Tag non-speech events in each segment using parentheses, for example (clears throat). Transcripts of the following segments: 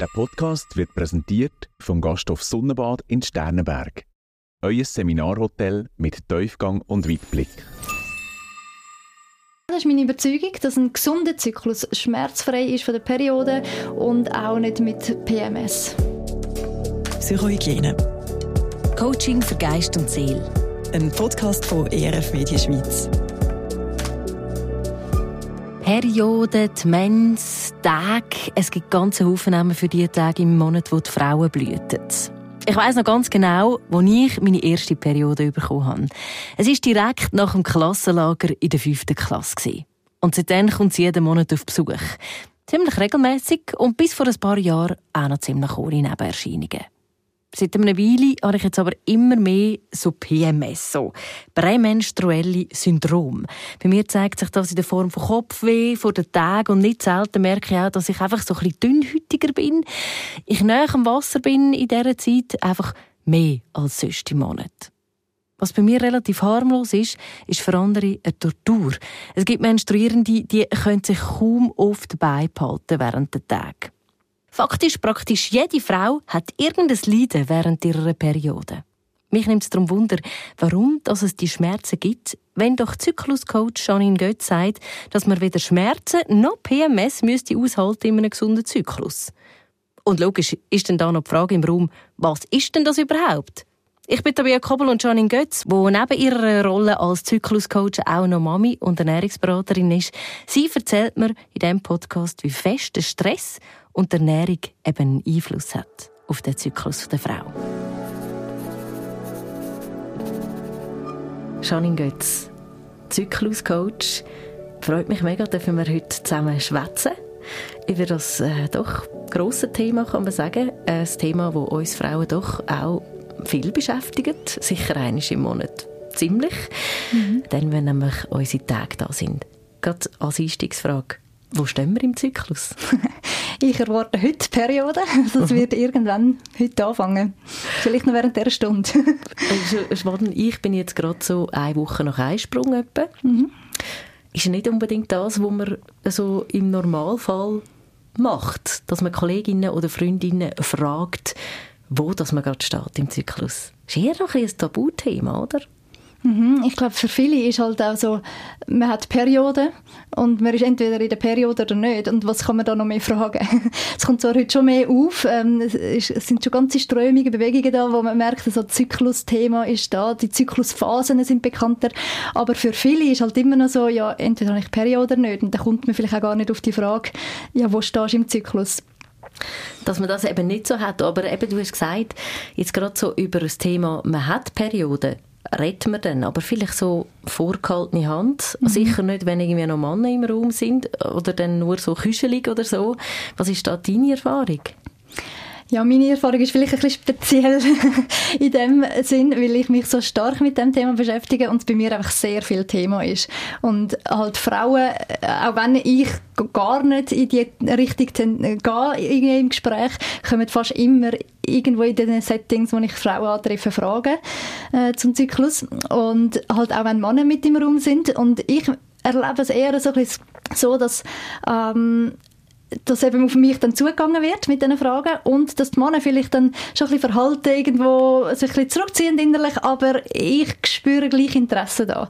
Der Podcast wird präsentiert vom Gasthof Sonnenbad in Sternenberg. Euer Seminarhotel mit Tiefgang und Weitblick. Das ist meine Überzeugung, dass ein gesunder Zyklus schmerzfrei ist von der Periode und auch nicht mit PMS. Psychohygiene. Coaching für Geist und Seele. Ein Podcast von ERF Media Schweiz. Periode, die Mens, Tag. Es gibt ganze Haufen Namen für die Tage im Monat, wo die Frauen blühten. Ich weiß noch ganz genau, wo ich meine erste Periode bekommen habe. Es ist direkt nach dem Klassenlager in der fünften Klasse. Und seitdem kommt sie jeden Monat auf Besuch. Ziemlich regelmäßig und bis vor ein paar Jahren auch noch ziemlich ohne Nebenerscheinungen. Seit einer Weile habe ich jetzt aber immer mehr so PMS, so prämenstruelle Syndrom. Bei mir zeigt sich das in der Form von Kopfweh vor den Tagen und nicht selten merke ich auch, dass ich einfach so ein bisschen dünnhütiger bin. Ich näher am Wasser bin in dieser Zeit einfach mehr als sonst im Monat. Was bei mir relativ harmlos ist, ist für andere eine Tortur. Es gibt Menstruierende, die können sich kaum oft beibehalten während der Tage. Faktisch praktisch jede Frau hat irgendein Leiden während ihrer Periode. Mich nimmt es darum Wunder, warum dass es die Schmerzen gibt, wenn doch Zykluscoach Janine Götz sagt, dass man weder Schmerzen noch PMS müsste aushalten in einem gesunden Zyklus. Und logisch ist dann da noch die Frage im Raum, was ist denn das überhaupt? Ich bin Tabea Kobel und Janine Götz, die neben ihrer Rolle als Zykluscoach auch noch Mami und Ernährungsberaterin ist. Sie erzählt mir in diesem Podcast, wie fest der Stress und die Ernährung eben einen Einfluss hat auf den Zyklus der Frau. Janine Götz, Zykluscoach. Freut mich mega, dürfen wir heute zusammen schwätzen über das äh, doch grosse Thema, kann man sagen. Ein Thema, das uns Frauen doch auch viel beschäftigt. Sicher einmal im Monat ziemlich. Mhm. Dann, wenn nämlich unsere Tage da sind. Gerade als Einstiegsfrage. Wo stehen wir im Zyklus? (laughs) ich erwarte heute die Periode. Also es wird irgendwann heute anfangen. Vielleicht noch während dieser Stunde. (laughs) ich bin jetzt gerade so eine Woche nach Einsprung. Etwa. Mhm. Ist nicht unbedingt das, was man so im Normalfall macht. Dass man Kolleginnen oder Freundinnen fragt, wo das man gerade steht im Zyklus. Das ist eher noch ein Tabuthema, oder? Mhm, ich glaube, für viele ist halt auch so, man hat Perioden und man ist entweder in der Periode oder nicht. Und was kann man da noch mehr fragen? (laughs) es kommt zwar heute schon mehr auf, ähm, es, sind schon ganze Strömungen, Bewegungen da, wo man merkt, so das Zyklusthema ist da, die Zyklusphasen sind bekannter. Aber für viele ist halt immer noch so, ja, entweder habe ich Periode oder nicht. Und dann kommt man vielleicht auch gar nicht auf die Frage, ja, wo stehst du im Zyklus? dass man das eben nicht so hat. Aber eben, du hast gesagt, jetzt gerade so über das Thema, man hat Perioden, redet man dann, aber vielleicht so vorgehaltene Hand, mhm. sicher nicht, wenn irgendwie noch Männer im Raum sind oder dann nur so küschelig oder so. Was ist da deine Erfahrung? Ja, meine Erfahrung ist vielleicht ein bisschen speziell (laughs) in dem Sinn, weil ich mich so stark mit dem Thema beschäftige und es bei mir einfach sehr viel Thema ist. Und halt Frauen, äh, auch wenn ich gar nicht in die Richtung gehe im Gespräch, kommen fast immer irgendwo in den Settings, wo ich Frauen antreffe, Fragen äh, zum Zyklus. Und halt auch wenn Männer mit im Raum sind. Und ich erlebe es eher so, so dass ähm, dass eben auf mich dann zugegangen wird mit diesen Fragen und dass die Männer vielleicht dann schon ein bisschen verhalten, irgendwo sich ein bisschen zurückziehen innerlich, aber ich spüre gleich Interesse da.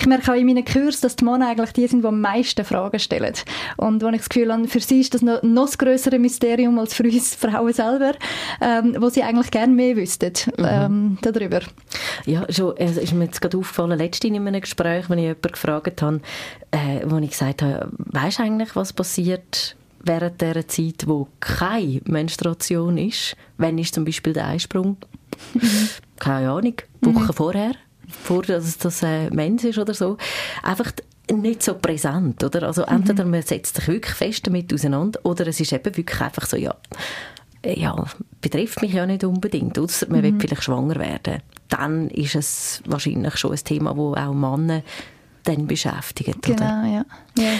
Ich merke auch in meinen Kursen, dass die Männer eigentlich die sind, die am meisten Fragen stellen. Und wenn ich das Gefühl habe, für sie ist das noch, noch das größere Mysterium als für uns Frauen selber, ähm, wo sie eigentlich gerne mehr wüssten mhm. ähm, darüber. Ja, schon, es ist mir jetzt gerade aufgefallen, letztens in einem Gespräch, wenn ich jemanden gefragt habe, äh, wo ich gesagt habe, weisst du eigentlich, was passiert, während der Zeit, wo keine Menstruation ist, wenn ist zum Beispiel der Eisprung, keine Ahnung, Wochen mhm. vorher, vor dass das äh, Mens ist oder so, einfach nicht so präsent, oder? Also mhm. entweder man setzt sich wirklich fest damit auseinander oder es ist eben wirklich einfach so, ja, ja, betrifft mich ja nicht unbedingt, außer man mhm. will vielleicht schwanger werden. Dann ist es wahrscheinlich schon ein Thema, wo auch Männer dann beschäftigt. Genau, oder? ja. ja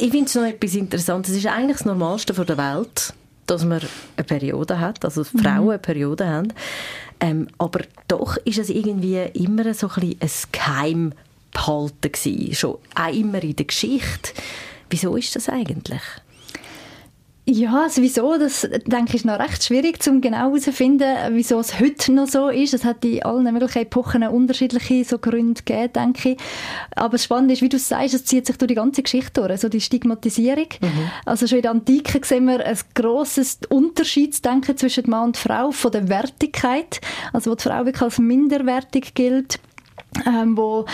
ich finde es noch etwas Interessantes. Es ist eigentlich das Normalste der Welt, dass man eine Periode hat, also dass Frauen mhm. eine Periode haben. Ähm, aber doch ist es irgendwie immer so ein, ein Geheimbehalten gewesen, schon auch immer in der Geschichte. Wieso ist das eigentlich? Ja, sowieso, das denke ich ist noch recht schwierig, um genau herauszufinden, wieso es heute noch so ist. Es hat in allen möglichen Epochen unterschiedliche so Gründe gegeben, denke ich. Aber das Spannende ist, wie du sagst, es zieht sich durch die ganze Geschichte durch, so die Stigmatisierung. Mhm. Also schon in der Antike sehen wir ein grosses Unterschiedsdenken zwischen Mann und Frau von der Wertigkeit, also wo die Frau wirklich als minderwertig gilt ähm, wo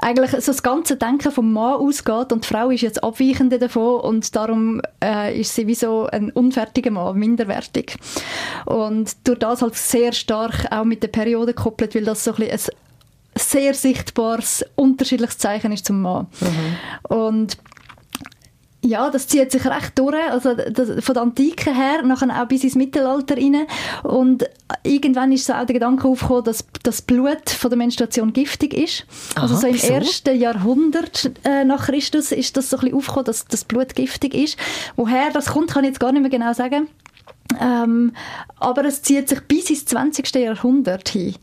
eigentlich so das ganze Denken vom Mann ausgeht und die Frau ist jetzt abweichende davon und darum äh, ist sie wie so ein unfertiger Mann, minderwertig. Und durch das halt sehr stark auch mit der Periode gekoppelt, weil das so ein, ein sehr sichtbares, unterschiedliches Zeichen ist zum Mann. Mhm. Und ja, das zieht sich recht durch, also das, von der Antike her, nachher auch bis ins Mittelalter rein. Und irgendwann ist so auch der Gedanke aufgekommen, dass das Blut von der Menstruation giftig ist. Aha, also so im wieso? ersten Jahrhundert äh, nach Christus ist das so ein bisschen aufgekommen, dass das Blut giftig ist. Woher das kommt, kann ich jetzt gar nicht mehr genau sagen. Ähm, aber es zieht sich bis ins 20. Jahrhundert hin.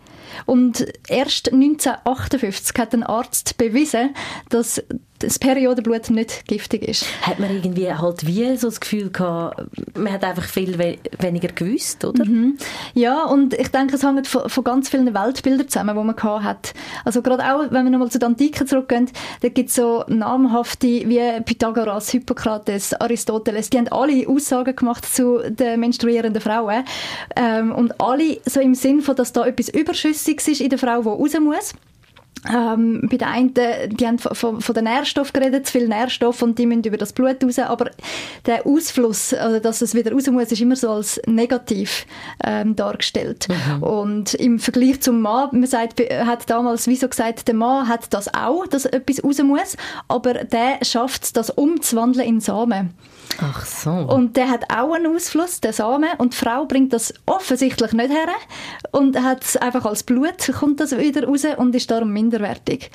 Und erst 1958 hat ein Arzt bewiesen, dass das Periodenblut nicht giftig ist. Hat man irgendwie halt wie so das Gefühl gehabt, man hat einfach viel we weniger gewusst, oder? Mhm. Ja, und ich denke, es hängt von, von, ganz vielen Weltbildern zusammen, die man gehabt hat. Also gerade auch, wenn wir nochmal zu der Antike zurückgehen, da gibt es so namhafte wie Pythagoras, Hippokrates, Aristoteles, die haben alle Aussagen gemacht zu den menstruierenden Frauen ähm, und alle so im Sinn von, dass da etwas Überschüssiges ist in der Frau, die raus muss. Ähm, bei den einen, die haben von, von den Nährstoffen geredet, zu viel Nährstoff und die müssen über das Blut raus, aber der Ausfluss, also dass es wieder raus muss, ist immer so als negativ ähm, dargestellt. Mhm. Und im Vergleich zum Mann, man sagt, hat damals wieso gesagt, der Mann hat das auch, dass etwas raus muss, aber der schafft es, das umzuwandeln in Samen. Ach so. Und der hat auch einen Ausfluss, der Samen, und die Frau bringt das offensichtlich nicht her und hat es einfach als Blut, kommt das wieder raus und ist darum minderwertig.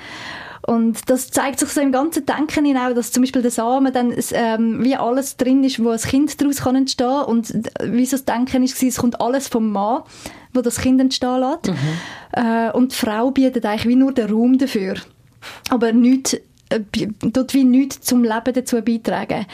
Und das zeigt sich so im ganzen Denken hinaus, dass zum Beispiel der Samen dann ähm, wie alles drin ist, wo ein Kind daraus kann entstehen und wie so das Denken ist, es kommt alles vom Mann, wo das Kind entstehen lässt. Mhm. Äh, und die Frau bietet eigentlich wie nur den Raum dafür. Aber nichts dort wie nichts zum Leben dazu beitragen.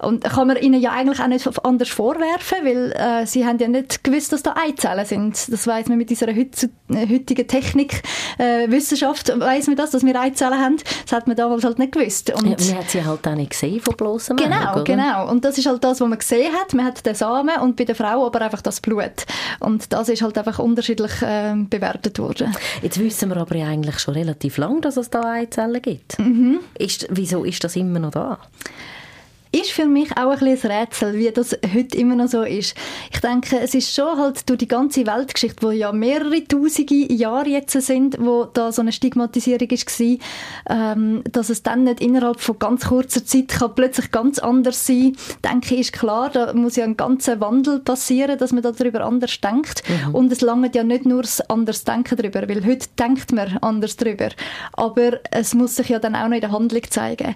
Und kann man ihnen ja eigentlich auch nicht anders vorwerfen, weil äh, sie haben ja nicht gewusst, dass da Eizellen sind. Das weiß man mit dieser heutigen Technik, äh, Wissenschaft weiß man das, dass wir Eizellen haben. Das hat man damals halt nicht gewusst. Und ja, man hat sie halt auch nicht gesehen von bloßem Genau, Auge, genau. Und das ist halt das, was man gesehen hat. Man hat den Samen und bei der Frau aber einfach das Blut. Und das ist halt einfach unterschiedlich äh, bewertet worden. Jetzt wissen wir aber eigentlich schon relativ lange, dass es da Eizellen gibt. Mhm. Ist, wieso ist das immer noch da? Ist für mich auch ein bisschen ein Rätsel, wie das heute immer noch so ist. Ich denke, es ist schon halt durch die ganze Weltgeschichte, wo ja mehrere tausende Jahre jetzt sind, wo da so eine Stigmatisierung war, ähm, dass es dann nicht innerhalb von ganz kurzer Zeit kann plötzlich ganz anders sein denke ich, ist klar, da muss ja ein ganzer Wandel passieren, dass man darüber anders denkt. Mhm. Und es langt ja nicht nur das anders Denken darüber, weil heute denkt man anders darüber. Aber es muss sich ja dann auch noch in der Handlung zeigen.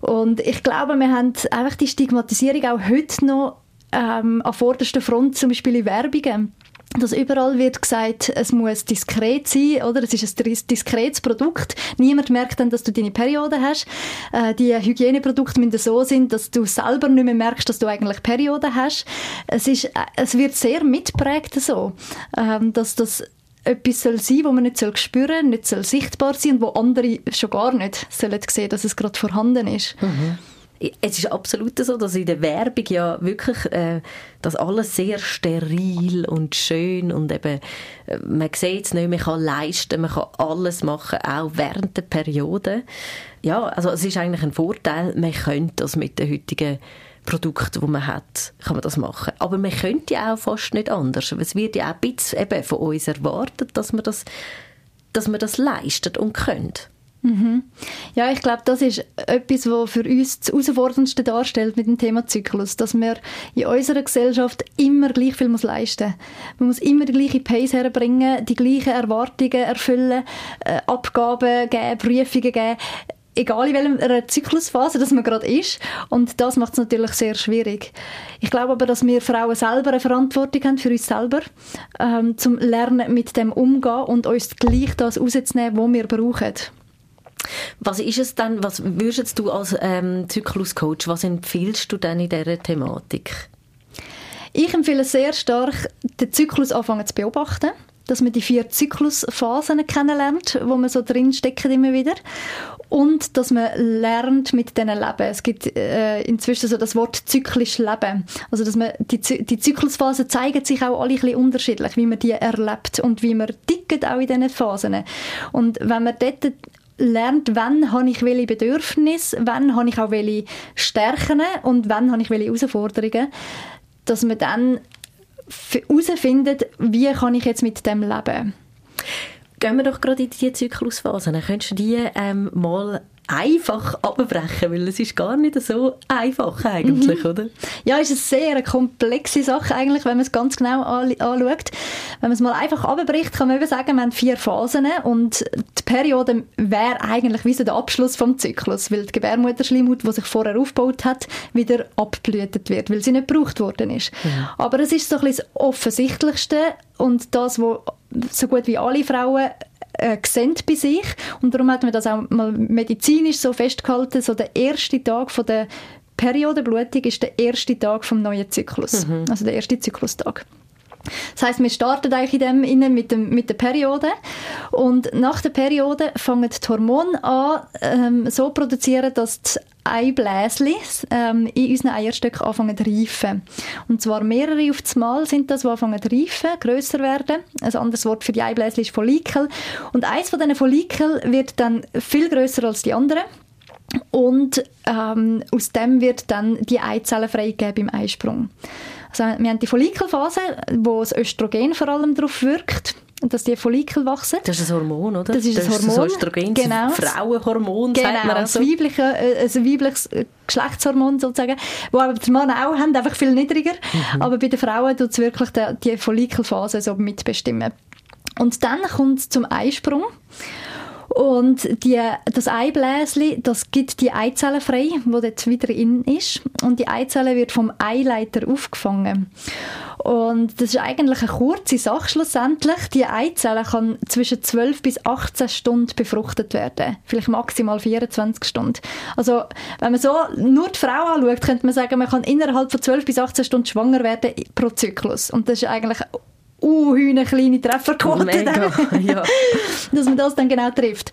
Und ich glaube, wir haben einfach die Stigmatisierung auch heute noch ähm, an vorderster Front, zum Beispiel in Werbungen dass überall wird gesagt, es muss diskret sein, oder? Es ist ein diskretes Produkt. Niemand merkt dann, dass du deine Periode hast. Äh, die Hygieneprodukte müssen so sein, dass du selber nicht mehr merkst, dass du eigentlich Periode hast. Es ist, äh, es wird sehr mitprägt so, ähm, dass das etwas soll sein, wo man nicht soll spüren, nicht soll sichtbar sein und wo andere schon gar nicht sollen sehen, dass es gerade vorhanden ist. Mhm. Es ist absolut so, dass in der Werbung ja wirklich äh, das alles sehr steril und schön und eben äh, man sieht es nicht, man kann leisten, man kann alles machen, auch während der Periode. Ja, also es ist eigentlich ein Vorteil, man könnte das mit der heutigen Produkt, das man hat, kann man das machen. Aber man könnte ja auch fast nicht anders. Es wird ja auch ein bisschen eben von uns erwartet, dass man das, dass man das leistet und könnte. Mhm. Ja, ich glaube, das ist etwas, was für uns das Herausforderndste darstellt mit dem Thema Zyklus, dass man in unserer Gesellschaft immer gleich viel muss leisten Man muss immer die gleiche Pace herbringen, die gleichen Erwartungen erfüllen, äh, Abgaben geben, Prüfungen geben egal in welcher Zyklusphase das man gerade ist. Und das macht es natürlich sehr schwierig. Ich glaube aber, dass wir Frauen selber eine Verantwortung haben für uns selber, ähm, zum Lernen mit dem umgehen und uns gleich das rauszunehmen, was wir brauchen. Was ist es dann, was würdest du als ähm, Zykluscoach, was empfiehlst du denn in dieser Thematik? Ich empfehle sehr stark, den Zyklus anfangen zu beobachten dass man die vier Zyklusphasen kennenlernt, wo man so drin steckt immer wieder und dass man lernt mit denen leben. Es gibt äh, inzwischen so das Wort zyklisch leben. Also dass man die, die Zyklusphasen zeigen sich auch alle ein bisschen unterschiedlich, wie man die erlebt und wie man tickt auch in diesen Phasen. Und wenn man dort lernt, wann habe ich welche Bedürfnisse, wann habe ich auch welche Stärken und wann habe ich welche Herausforderungen, dass man dann herausfindet, wie kann ich jetzt mit dem leben. Gehen wir doch gerade in die Zyklusphase. Könntest du die ähm, mal einfach abbrechen, weil es ist gar nicht so einfach eigentlich, mhm. oder? Ja, es ist eine sehr komplexe Sache eigentlich, wenn man es ganz genau anschaut. Wenn man es mal einfach abbricht, kann man eben sagen, wir haben vier Phasen und die Periode wäre eigentlich wie so der Abschluss vom Zyklus, weil die Gebärmutterschleimhaut, die sich vorher aufgebaut hat, wieder abblütet wird, weil sie nicht gebraucht worden ist. Mhm. Aber es ist so ein bisschen das Offensichtlichste und das, was so gut wie alle Frauen äh, sehen bei sich. Und darum hat man das auch mal medizinisch so festgehalten, so der erste Tag von der Periodenblutung ist der erste Tag vom neuen Zyklus. Mhm. Also der erste Zyklustag. Das heißt, wir starten eigentlich in dem innen mit, dem, mit der Periode und nach der Periode fangen die Hormone an, ähm, so produzieren, dass die Eibläschen ähm, in unseren Eierstöcken anfangen zu reifen. Und zwar mehrere auf Mal sind das, die anfangen zu reifen, grösser werden. Ein anderes Wort für die Eibläschen ist Follikel. Und eins von diesen Follikel wird dann viel grösser als die anderen. Und ähm, aus dem wird dann die Eizelle freigegeben im Eisprung. Also wir haben die Follikelphase, wo das Östrogen vor allem darauf wirkt dass die Follikel wachsen. Das ist ein Hormon, oder? Das ist das ein Hormon. Das Östrogen, genau. Frauenhormon, genau. sagt man auch so. Weibliche, äh, ein weibliches äh, Geschlechtshormon sozusagen, wo aber die Männer auch haben, einfach viel niedriger. Mhm. Aber bei den Frauen tut es wirklich die, die Follikelphase so mitbestimmen. Und dann kommt es zum Eisprung. Und die, das Eibläschen, das gibt die Eizelle frei, wo dort wieder in ist. Und die Eizelle wird vom Eileiter aufgefangen. Und das ist eigentlich eine kurze Sache schlussendlich. Die Eizelle kann zwischen 12 bis 18 Stunden befruchtet werden. Vielleicht maximal 24 Stunden. Also, wenn man so nur die Frau anschaut, könnte man sagen, man kann innerhalb von 12 bis 18 Stunden schwanger werden pro Zyklus. Und das ist eigentlich uh, eine kleine Trefferquote. Mega, (laughs) ja. dass man das dann genau trifft.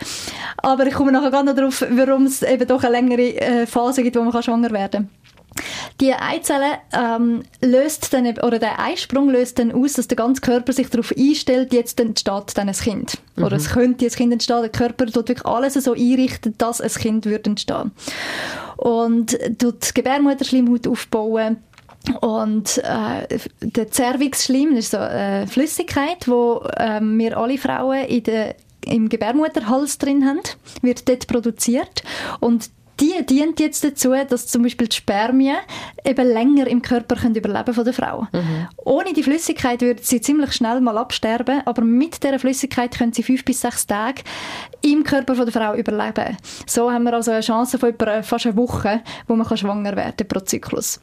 Aber ich komme nachher noch darauf, warum es eben doch eine längere äh, Phase gibt, wo man schwanger werden kann. Die Eizelle ähm, löst dann, oder der Eisprung löst dann aus, dass der ganze Körper sich darauf einstellt, jetzt entsteht dann ein Kind. Mhm. Oder es könnte ein Kind entstehen. Der Körper tut wirklich alles so einrichten, dass ein Kind wird entstehen. Und tut die Gebärmutterschleimhaut aufbauen, und äh, der Cervixschleim ist so eine Flüssigkeit, wo äh, wir alle Frauen in der, im Gebärmutterhals drin haben, wird dort produziert und die dient jetzt dazu, dass zum Beispiel die Spermien eben länger im Körper können überleben von der Frau. Mhm. Ohne die Flüssigkeit würde sie ziemlich schnell mal absterben, aber mit der Flüssigkeit können sie fünf bis sechs Tage im Körper von der Frau überleben. So haben wir also eine Chance von etwa fast einer Woche, wo man schwanger werden pro Zyklus.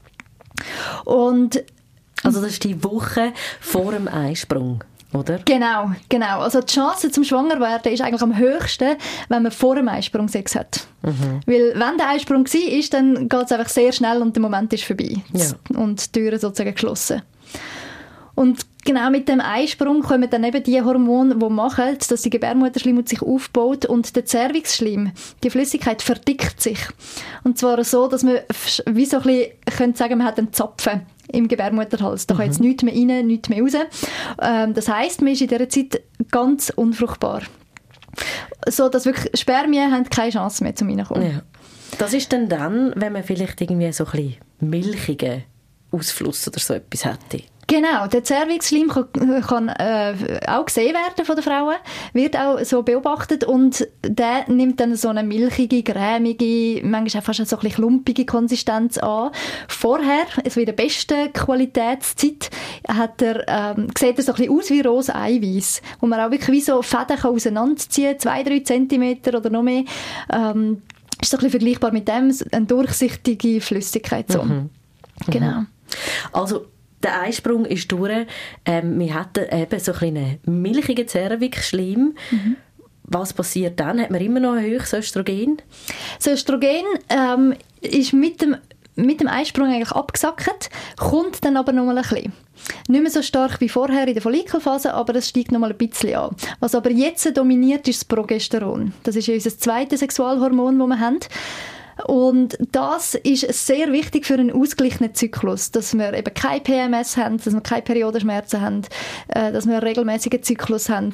Und also das ist die Woche vor dem Eisprung. Oder? Genau, genau. Also die Chance zum Schwangerwerden ist eigentlich am höchsten, wenn man vor dem Eisprung Sex hat. Mhm. Weil wenn der Eisprung war, ist, dann geht es einfach sehr schnell und der Moment ist vorbei. Ja. Und die Türe sozusagen geschlossen. Und genau mit dem Eisprung kommen dann eben die Hormone, die machen, dass die Gebärmutterschleimhaut sich aufbaut und der Cervixschleim, die Flüssigkeit verdickt sich. Und zwar so, dass man wie so ein bisschen, könnte sagen, man hat einen Zapfen im Gebärmutterhals. Da mhm. kann jetzt mhm. nichts mehr rein, nichts mehr raus. Ähm, das heisst, man ist in dieser Zeit ganz unfruchtbar. So, dass wirklich Spermien haben keine Chance mehr zum Reinkommen. Ja. Das ist dann dann, wenn man vielleicht irgendwie so ein bisschen milchigen Ausfluss oder so etwas hätte. Genau, der Cervixschleim kann, kann äh, auch gesehen werden von den Frauen, wird auch so beobachtet und der nimmt dann so eine milchige, cremige, manchmal auch fast so ein bisschen klumpige Konsistenz an. Vorher, also in der besten Qualitätszeit, hat er, ähm, sieht er so ein bisschen aus wie rosa Eiweiß, wo man auch wirklich wie so Fäden kann auseinanderziehen kann, zwei, drei Zentimeter oder noch mehr. Ähm, ist so ein bisschen vergleichbar mit dem, eine durchsichtige Flüssigkeit. So. Mhm. Genau. Mhm. Also der Eisprung ist durch. Ähm, wir hatten eben so einen milchigen Cervix-Schleim. Mhm. was passiert dann? Hat man immer noch ein höchstes Östrogen? Das Östrogen ähm, ist mit dem, mit dem Einsprung eigentlich abgesackt, kommt dann aber noch mal ein bisschen. Nicht mehr so stark wie vorher in der Follikelphase, aber es steigt noch mal ein bisschen an. Was aber jetzt dominiert, ist das Progesteron. Das ist unser zweites Sexualhormon, das wir haben. Und das ist sehr wichtig für einen ausgeglichenen Zyklus, dass wir eben kein PMS haben, dass wir keine Periodenschmerzen haben, äh, dass wir einen regelmäßigen Zyklus haben.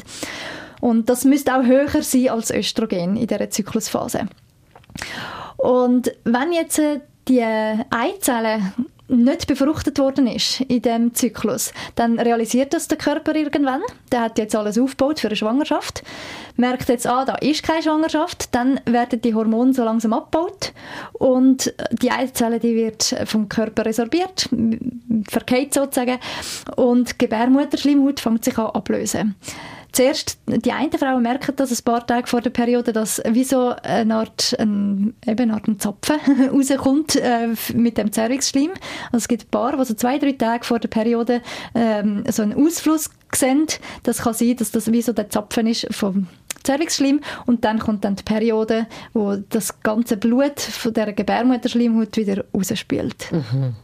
Und das müsste auch höher sein als Östrogen in dieser Zyklusphase. Und wenn jetzt äh, die Eizellen nicht befruchtet worden ist in dem Zyklus, dann realisiert das der Körper irgendwann. Der hat jetzt alles aufgebaut für eine Schwangerschaft, merkt jetzt, ah, da ist keine Schwangerschaft, dann werden die Hormone so langsam abgebaut und die Eizelle, die wird vom Körper resorbiert, verkehrt sozusagen und Gebärmutterschleimhaut fängt sich an ablösen zuerst, die einen Frauen merken das ein paar Tage vor der Periode, dass wie so eine Art, ein, eben eine Art ein Zapfen (laughs) rauskommt äh, mit dem Zervixschleim. Also es gibt ein paar, die so zwei, drei Tage vor der Periode ähm, so einen Ausfluss sehen. Das kann sein, dass das wie so der Zapfen ist vom Zervixschleim und dann kommt dann die Periode, wo das ganze Blut von der Gebärmutterschleimhaut wieder rausspült. Mhm.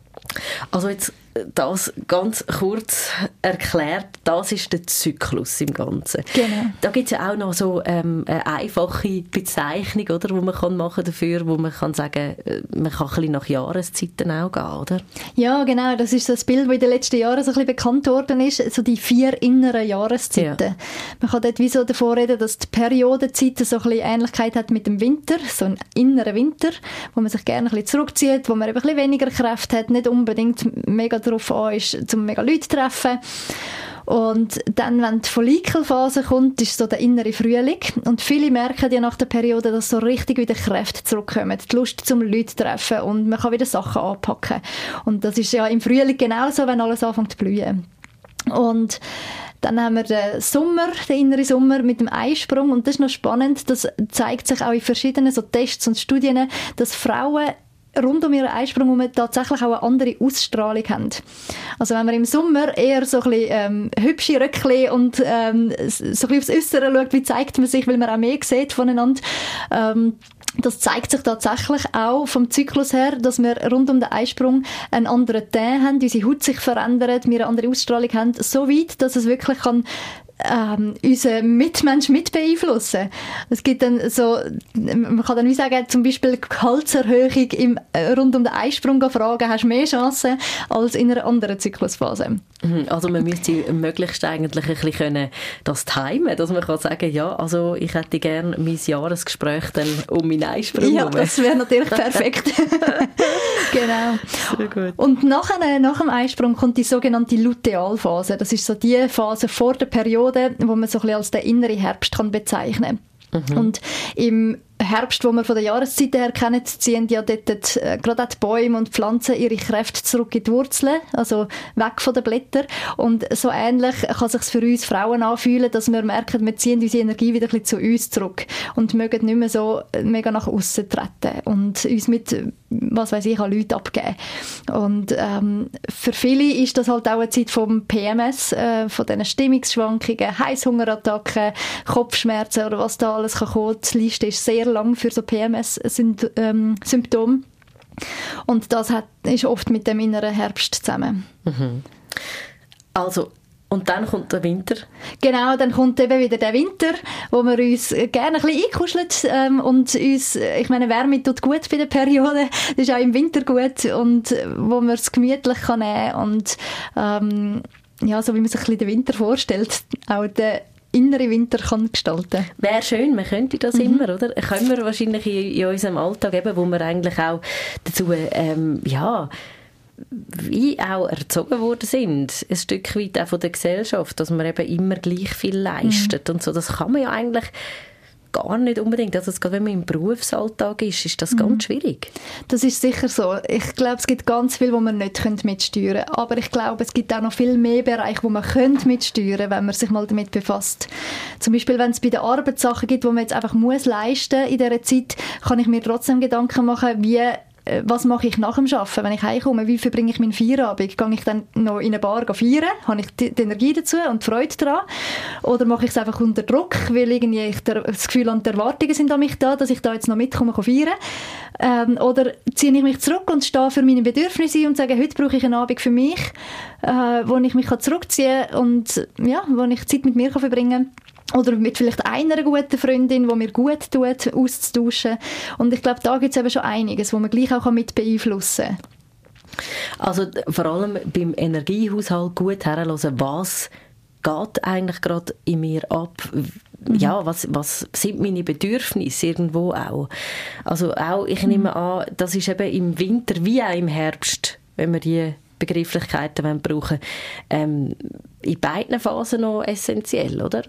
Also jetzt das ganz kurz erklärt, das ist der Zyklus im Ganzen. Genau. Da gibt es ja auch noch so ähm, eine einfache Bezeichnung, oder, wo man kann machen dafür, wo man kann sagen, äh, man kann ein bisschen nach Jahreszeiten auch gehen, oder? Ja, genau. Das ist das Bild, das in den letzten Jahren so ein bisschen bekannt worden ist, so die vier inneren Jahreszeiten. Ja. Man kann dort wie so davor reden, dass die Periodenzeit so ein bisschen Ähnlichkeit hat mit dem Winter, so einen inneren Winter, wo man sich gerne ein bisschen zurückzieht, wo man ein bisschen weniger Kraft hat, nicht unbedingt mega darauf an ist, zum mega Leute zu treffen. Und dann, wenn die Follikelphase kommt, ist so der innere Frühling. Und viele merken ja nach der Periode, dass so richtig wieder Kräfte zurückkommen. Die Lust zum Leute treffen und man kann wieder Sachen anpacken. Und das ist ja im Frühling genauso, wenn alles anfängt zu blühen. Und dann haben wir den Sommer, den inneren Sommer mit dem Eisprung. Und das ist noch spannend. Das zeigt sich auch in verschiedenen so Tests und Studien, dass Frauen rund um ihren Eisprung herum tatsächlich auch eine andere Ausstrahlung haben. Also wenn man im Sommer eher so ein bisschen ähm, hübsche Röckchen und ähm, so ein bisschen aufs Äußere schaut, wie zeigt man sich, weil man auch mehr sieht voneinander, ähm, das zeigt sich tatsächlich auch vom Zyklus her, dass wir rund um den Eisprung einen anderen Teint haben, unsere Haut sich verändert, wir eine andere Ausstrahlung haben, so weit, dass es wirklich kann ähm, unseren Mitmensch mit beeinflussen. Es gibt dann so, man kann dann wie sagen, zum Beispiel Gehaltserhöhung im, äh, rund um den Eisprung fragen, hast du mehr Chancen als in einer anderen Zyklusphase. Mhm, also man müsste möglichst eigentlich ein bisschen können das timen, dass man kann sagen, ja, also ich hätte gerne mein Jahresgespräch dann um meinen Eisprung Ja, das wäre natürlich perfekt. (laughs) genau. Und nachher, nach dem Eisprung kommt die sogenannte Lutealphase. Das ist so die Phase vor der Periode, wo man so ein bisschen als den inneren Herbst kann bezeichnen kann. Mhm. Und im Herbst, wo wir von der Jahreszeit her kennen, ziehen ja dort äh, gerade auch die Bäume und Pflanzen ihre Kräfte zurück in die Wurzeln, also weg von den Blättern. Und so ähnlich kann sich für uns Frauen anfühlen, dass wir merken, wir ziehen unsere Energie wieder ein bisschen zu uns zurück und mögen nicht mehr so mega nach außen treten und uns mit, was weiß ich, an Leute abgeben. Und ähm, für viele ist das halt auch eine Zeit vom PMS, äh, von diesen Stimmungsschwankungen, Heißhungerattacken, Kopfschmerzen oder was da alles kann kommen. Die Liste ist sehr lang für so PMS-Symptome. Und das hat, ist oft mit dem inneren Herbst zusammen. Mhm. Also und dann kommt der Winter? Genau, dann kommt eben wieder der Winter, wo wir uns gerne ein bisschen einkuscheln ähm, und uns, ich meine, Wärme tut gut bei der Periode, das ist auch im Winter gut und wo man es gemütlich kann nehmen und ähm, ja, so wie man sich ein bisschen den Winter vorstellt, auch der innere Winter kann gestalten Wäre schön, man könnte das mhm. immer, oder? Können wir wahrscheinlich in, in, unserem Alltag eben, wo wir eigentlich auch dazu, ähm, ja, wie auch erzogen worden sind, ein Stück weit auch von der Gesellschaft, dass man eben immer gleich viel leistet mhm. und so, das kann man ja eigentlich gar nicht unbedingt. Also gerade wenn man im Berufsalltag ist, ist das mhm. ganz schwierig. Das ist sicher so. Ich glaube, es gibt ganz viel, wo man nicht mitsteuern könnte. Aber ich glaube, es gibt auch noch viel mehr Bereiche, wo man könnte mitsteuern könnte, wenn man sich mal damit befasst. Zum Beispiel, wenn es bei den Arbeitssachen gibt, wo man jetzt einfach muss leisten in dieser Zeit, kann ich mir trotzdem Gedanken machen, wie was mache ich nach dem Arbeiten, wenn ich heimkomme, wie verbringe ich meinen Feierabend? Gehe ich dann noch in eine Bar feiern? Habe ich die, Energie dazu und die Freude daran? Oder mache ich es einfach unter Druck, weil irgendwie ich der, das Gefühl habe, die Erwartungen sind an mich da, dass ich da jetzt noch mitkomme, feiern? Ähm, oder ziehe ich mich zurück und stehe für meine Bedürfnisse und sage, heute brauche ich einen Abend für mich, äh, wo ich mich zurückziehen kann und ja, wo ich Zeit mit mir verbringen kann oder mit vielleicht einer guten Freundin, wo mir gut tut, auszutauschen. Und ich glaube, da gibt es eben schon einiges, wo man gleich auch mit beeinflussen kann. Also vor allem beim Energiehaushalt gut herhören, was geht eigentlich gerade in mir ab? Mhm. Ja, was, was sind meine Bedürfnisse irgendwo auch? Also auch, ich nehme mhm. an, das ist eben im Winter wie auch im Herbst, wenn wir die Begrifflichkeiten brauchen, ähm, in beiden Phasen noch essentiell, oder?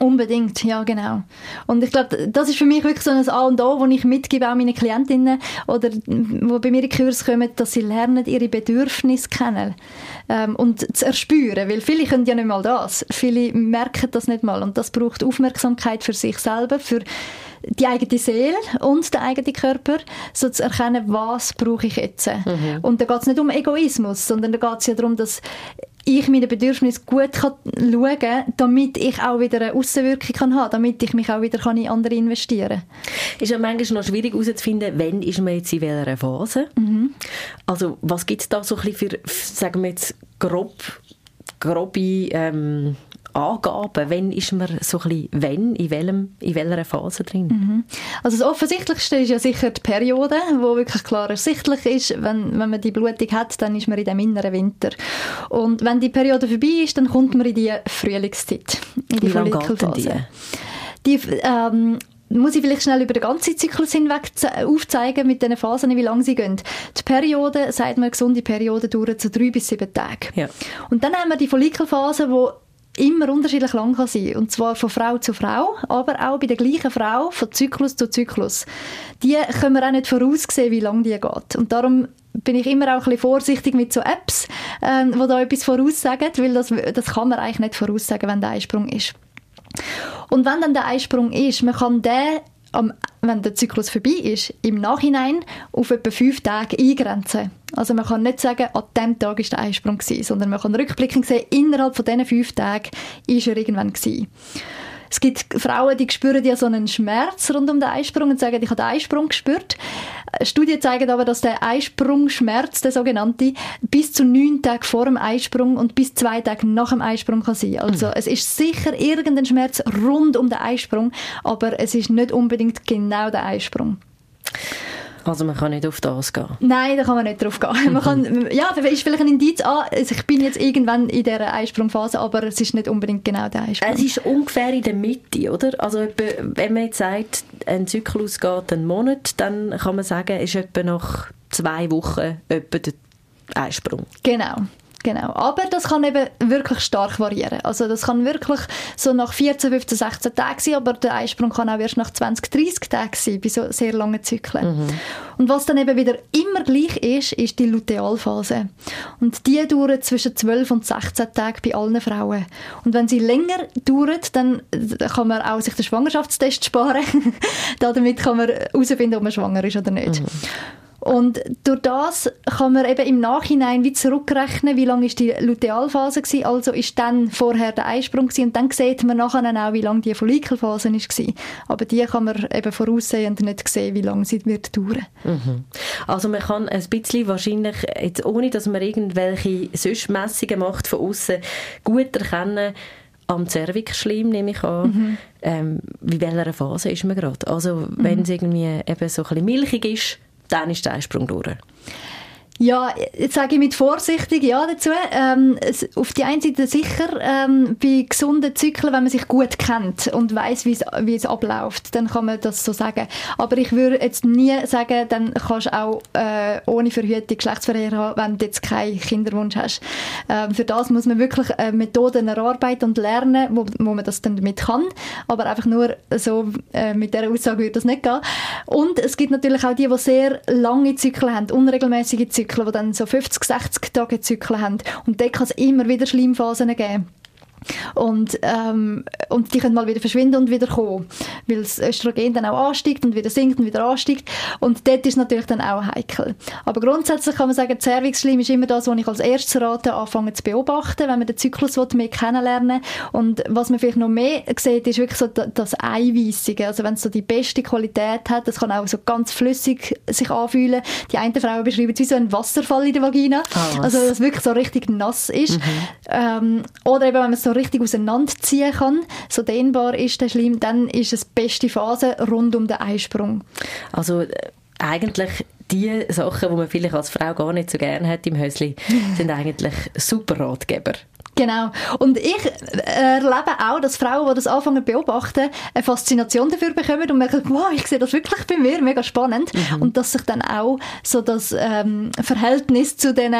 Unbedingt, ja genau. Und ich glaube, das ist für mich wirklich so ein A und O, wo ich mitgebe auch meine Klientinnen oder wo bei mir in Kurs kommen, dass sie lernen, ihre Bedürfnisse kennen ähm, und zu erspüren, weil viele können ja nicht mal das. Viele merken das nicht mal und das braucht Aufmerksamkeit für sich selber, für die eigene Seele und der eigene Körper, so zu erkennen, was brauche ich jetzt. Mhm. Und da geht es nicht um Egoismus, sondern da geht es ja darum, dass ich meine Bedürfnisse gut kann schauen kann, damit ich auch wieder eine Außenwirkung kann haben damit ich mich auch wieder kann in andere investieren kann. Ist ja manchmal noch schwierig herauszufinden, wann ist man jetzt in welcher Phase. Mhm. Also was gibt es da so ein bisschen für, sagen wir jetzt, grob, grobe ähm, Angaben? Wann ist man so ein bisschen, wenn, in, welchem, in welcher Phase drin? Mhm. Also das Offensichtlichste ist ja sicher die Periode, wo wirklich klar ersichtlich ist, wenn, wenn man die Blutung hat, dann ist man in dem inneren Winter. Und wenn die Periode vorbei ist, dann kommt man in die Frühlingszeit, in die Follikelphase. Die, ähm, muss ich vielleicht schnell über den ganzen Zyklus hinweg aufzeigen mit den Phasen, wie lange sie gehen. Die Periode, sagt man, gesunde Periode dauert so drei bis sieben Tage. Ja. Und dann haben wir die Follikelphase, wo immer unterschiedlich lang kann sein und zwar von Frau zu Frau, aber auch bei der gleichen Frau von Zyklus zu Zyklus. Die können wir auch nicht voraussehen, wie lange die geht und darum bin ich immer auch ein bisschen vorsichtig mit so Apps, ähm, die da etwas voraussagen, weil das, das kann man eigentlich nicht voraussagen, wenn der Eisprung ist. Und wenn dann der Eisprung ist, man kann den am, wenn der Zyklus vorbei ist, im Nachhinein auf etwa fünf Tage eingrenzen. Also man kann nicht sagen, an diesem Tag war der Eisprung gewesen, sondern man kann rückblickend sehen, innerhalb von diesen fünf Tagen ist er irgendwann gewesen. Es gibt Frauen, die spüren ja so einen Schmerz rund um den Eisprung und sagen, ich habe den Eisprung gespürt. Studien zeigen aber, dass der Eisprungschmerz, der sogenannte, bis zu neun Tage vor dem Eisprung und bis zwei Tage nach dem Eisprung kann sein. Also mhm. es ist sicher irgendein Schmerz rund um den Eisprung, aber es ist nicht unbedingt genau der Eisprung. Also man kann nicht auf das gehen? Nein, da kann man nicht drauf gehen. Man kann, ja, ist vielleicht ein Indiz, ah, also ich bin jetzt irgendwann in dieser Eisprungphase, aber es ist nicht unbedingt genau der Eisprung. Es ist ungefähr in der Mitte, oder? Also wenn man jetzt sagt, ein Zyklus geht einen Monat, dann kann man sagen, ist etwa nach zwei Wochen etwa der Eisprung. Genau. Genau. Aber das kann eben wirklich stark variieren. Also das kann wirklich so nach 14, 15, 16 Tagen sein, aber der Eisprung kann auch erst nach 20, 30 Tagen sein, bei so sehr langen Zyklen. Mhm. Und was dann eben wieder immer gleich ist, ist die Lutealphase. Und die dauert zwischen 12 und 16 Tagen bei allen Frauen. Und wenn sie länger dauert, dann kann man auch sich den Schwangerschaftstest sparen. (laughs) Damit kann man herausfinden, ob man schwanger ist oder nicht. Mhm. Und durch das kann man eben im Nachhinein wie zurückrechnen, wie lange ist die Lutealphase gewesen, also ist dann vorher der Eisprung gewesen, und dann sieht man nachher auch, wie lange die Follikelphase ist gewesen. Aber die kann man eben voraussehen und nicht sehen, wie lange sie wird dauern. Mhm. Also man kann ein bisschen wahrscheinlich, jetzt ohne dass man irgendwelche sonst Messungen macht von außen, gut erkennen, am Zervixschleim nehme ich an, mhm. ähm, wie welcher Phase ist man gerade. Also wenn mhm. es irgendwie eben so ein bisschen milchig ist, dann ist der Einsprung durch. Ja, jetzt sage ich mit vorsichtig ja dazu. Ähm, auf die einen Seite sicher ähm, bei gesunden Zyklen, wenn man sich gut kennt und weiß, wie es abläuft, dann kann man das so sagen. Aber ich würde jetzt nie sagen, dann kannst du auch äh, ohne Verhütung Geschlechtsverkehr haben, wenn du jetzt keinen Kinderwunsch hast. Ähm, für das muss man wirklich äh, Methoden erarbeiten und lernen, wo, wo man das dann damit kann. Aber einfach nur so äh, mit dieser Aussage würde das nicht gehen. Und es gibt natürlich auch die, die sehr lange Zyklen haben, unregelmäßige Zyklen Zyklen, die dann so 50, 60 Tage Zyklen haben. Und dort kann es immer wieder Schleimphasen geben. Und, ähm, und die können mal wieder verschwinden und wieder kommen, weil das Östrogen dann auch ansteigt und wieder sinkt und wieder ansteigt. Und dort ist natürlich dann auch heikel. Aber grundsätzlich kann man sagen, Cervixschleim ist immer das, was ich als erstes rate, anfangen zu beobachten, wenn man den Zyklus mehr kennenlernen will. Und was man vielleicht noch mehr sieht, ist wirklich so das Eiweißige. Also wenn es so die beste Qualität hat, das kann auch so ganz flüssig sich anfühlen. Die einen Frauen beschreiben es wie so ein Wasserfall in der Vagina. Oh, also dass es wirklich so richtig nass ist. Mhm. Ähm, oder eben, wenn man es so richtig auseinanderziehen kann, so dehnbar ist der Schleim, dann ist es die beste Phase rund um den Eisprung. Also äh, eigentlich die Sachen, die man vielleicht als Frau gar nicht so gerne hat im Häusli, (laughs) sind eigentlich super Ratgeber. Genau. Und ich äh, erlebe auch, dass Frauen, die das anfangen zu beobachten, eine Faszination dafür bekommen und merken, wow, ich sehe das wirklich bei mir, mega spannend. Mhm. Und dass sich dann auch so das ähm, Verhältnis zu, den,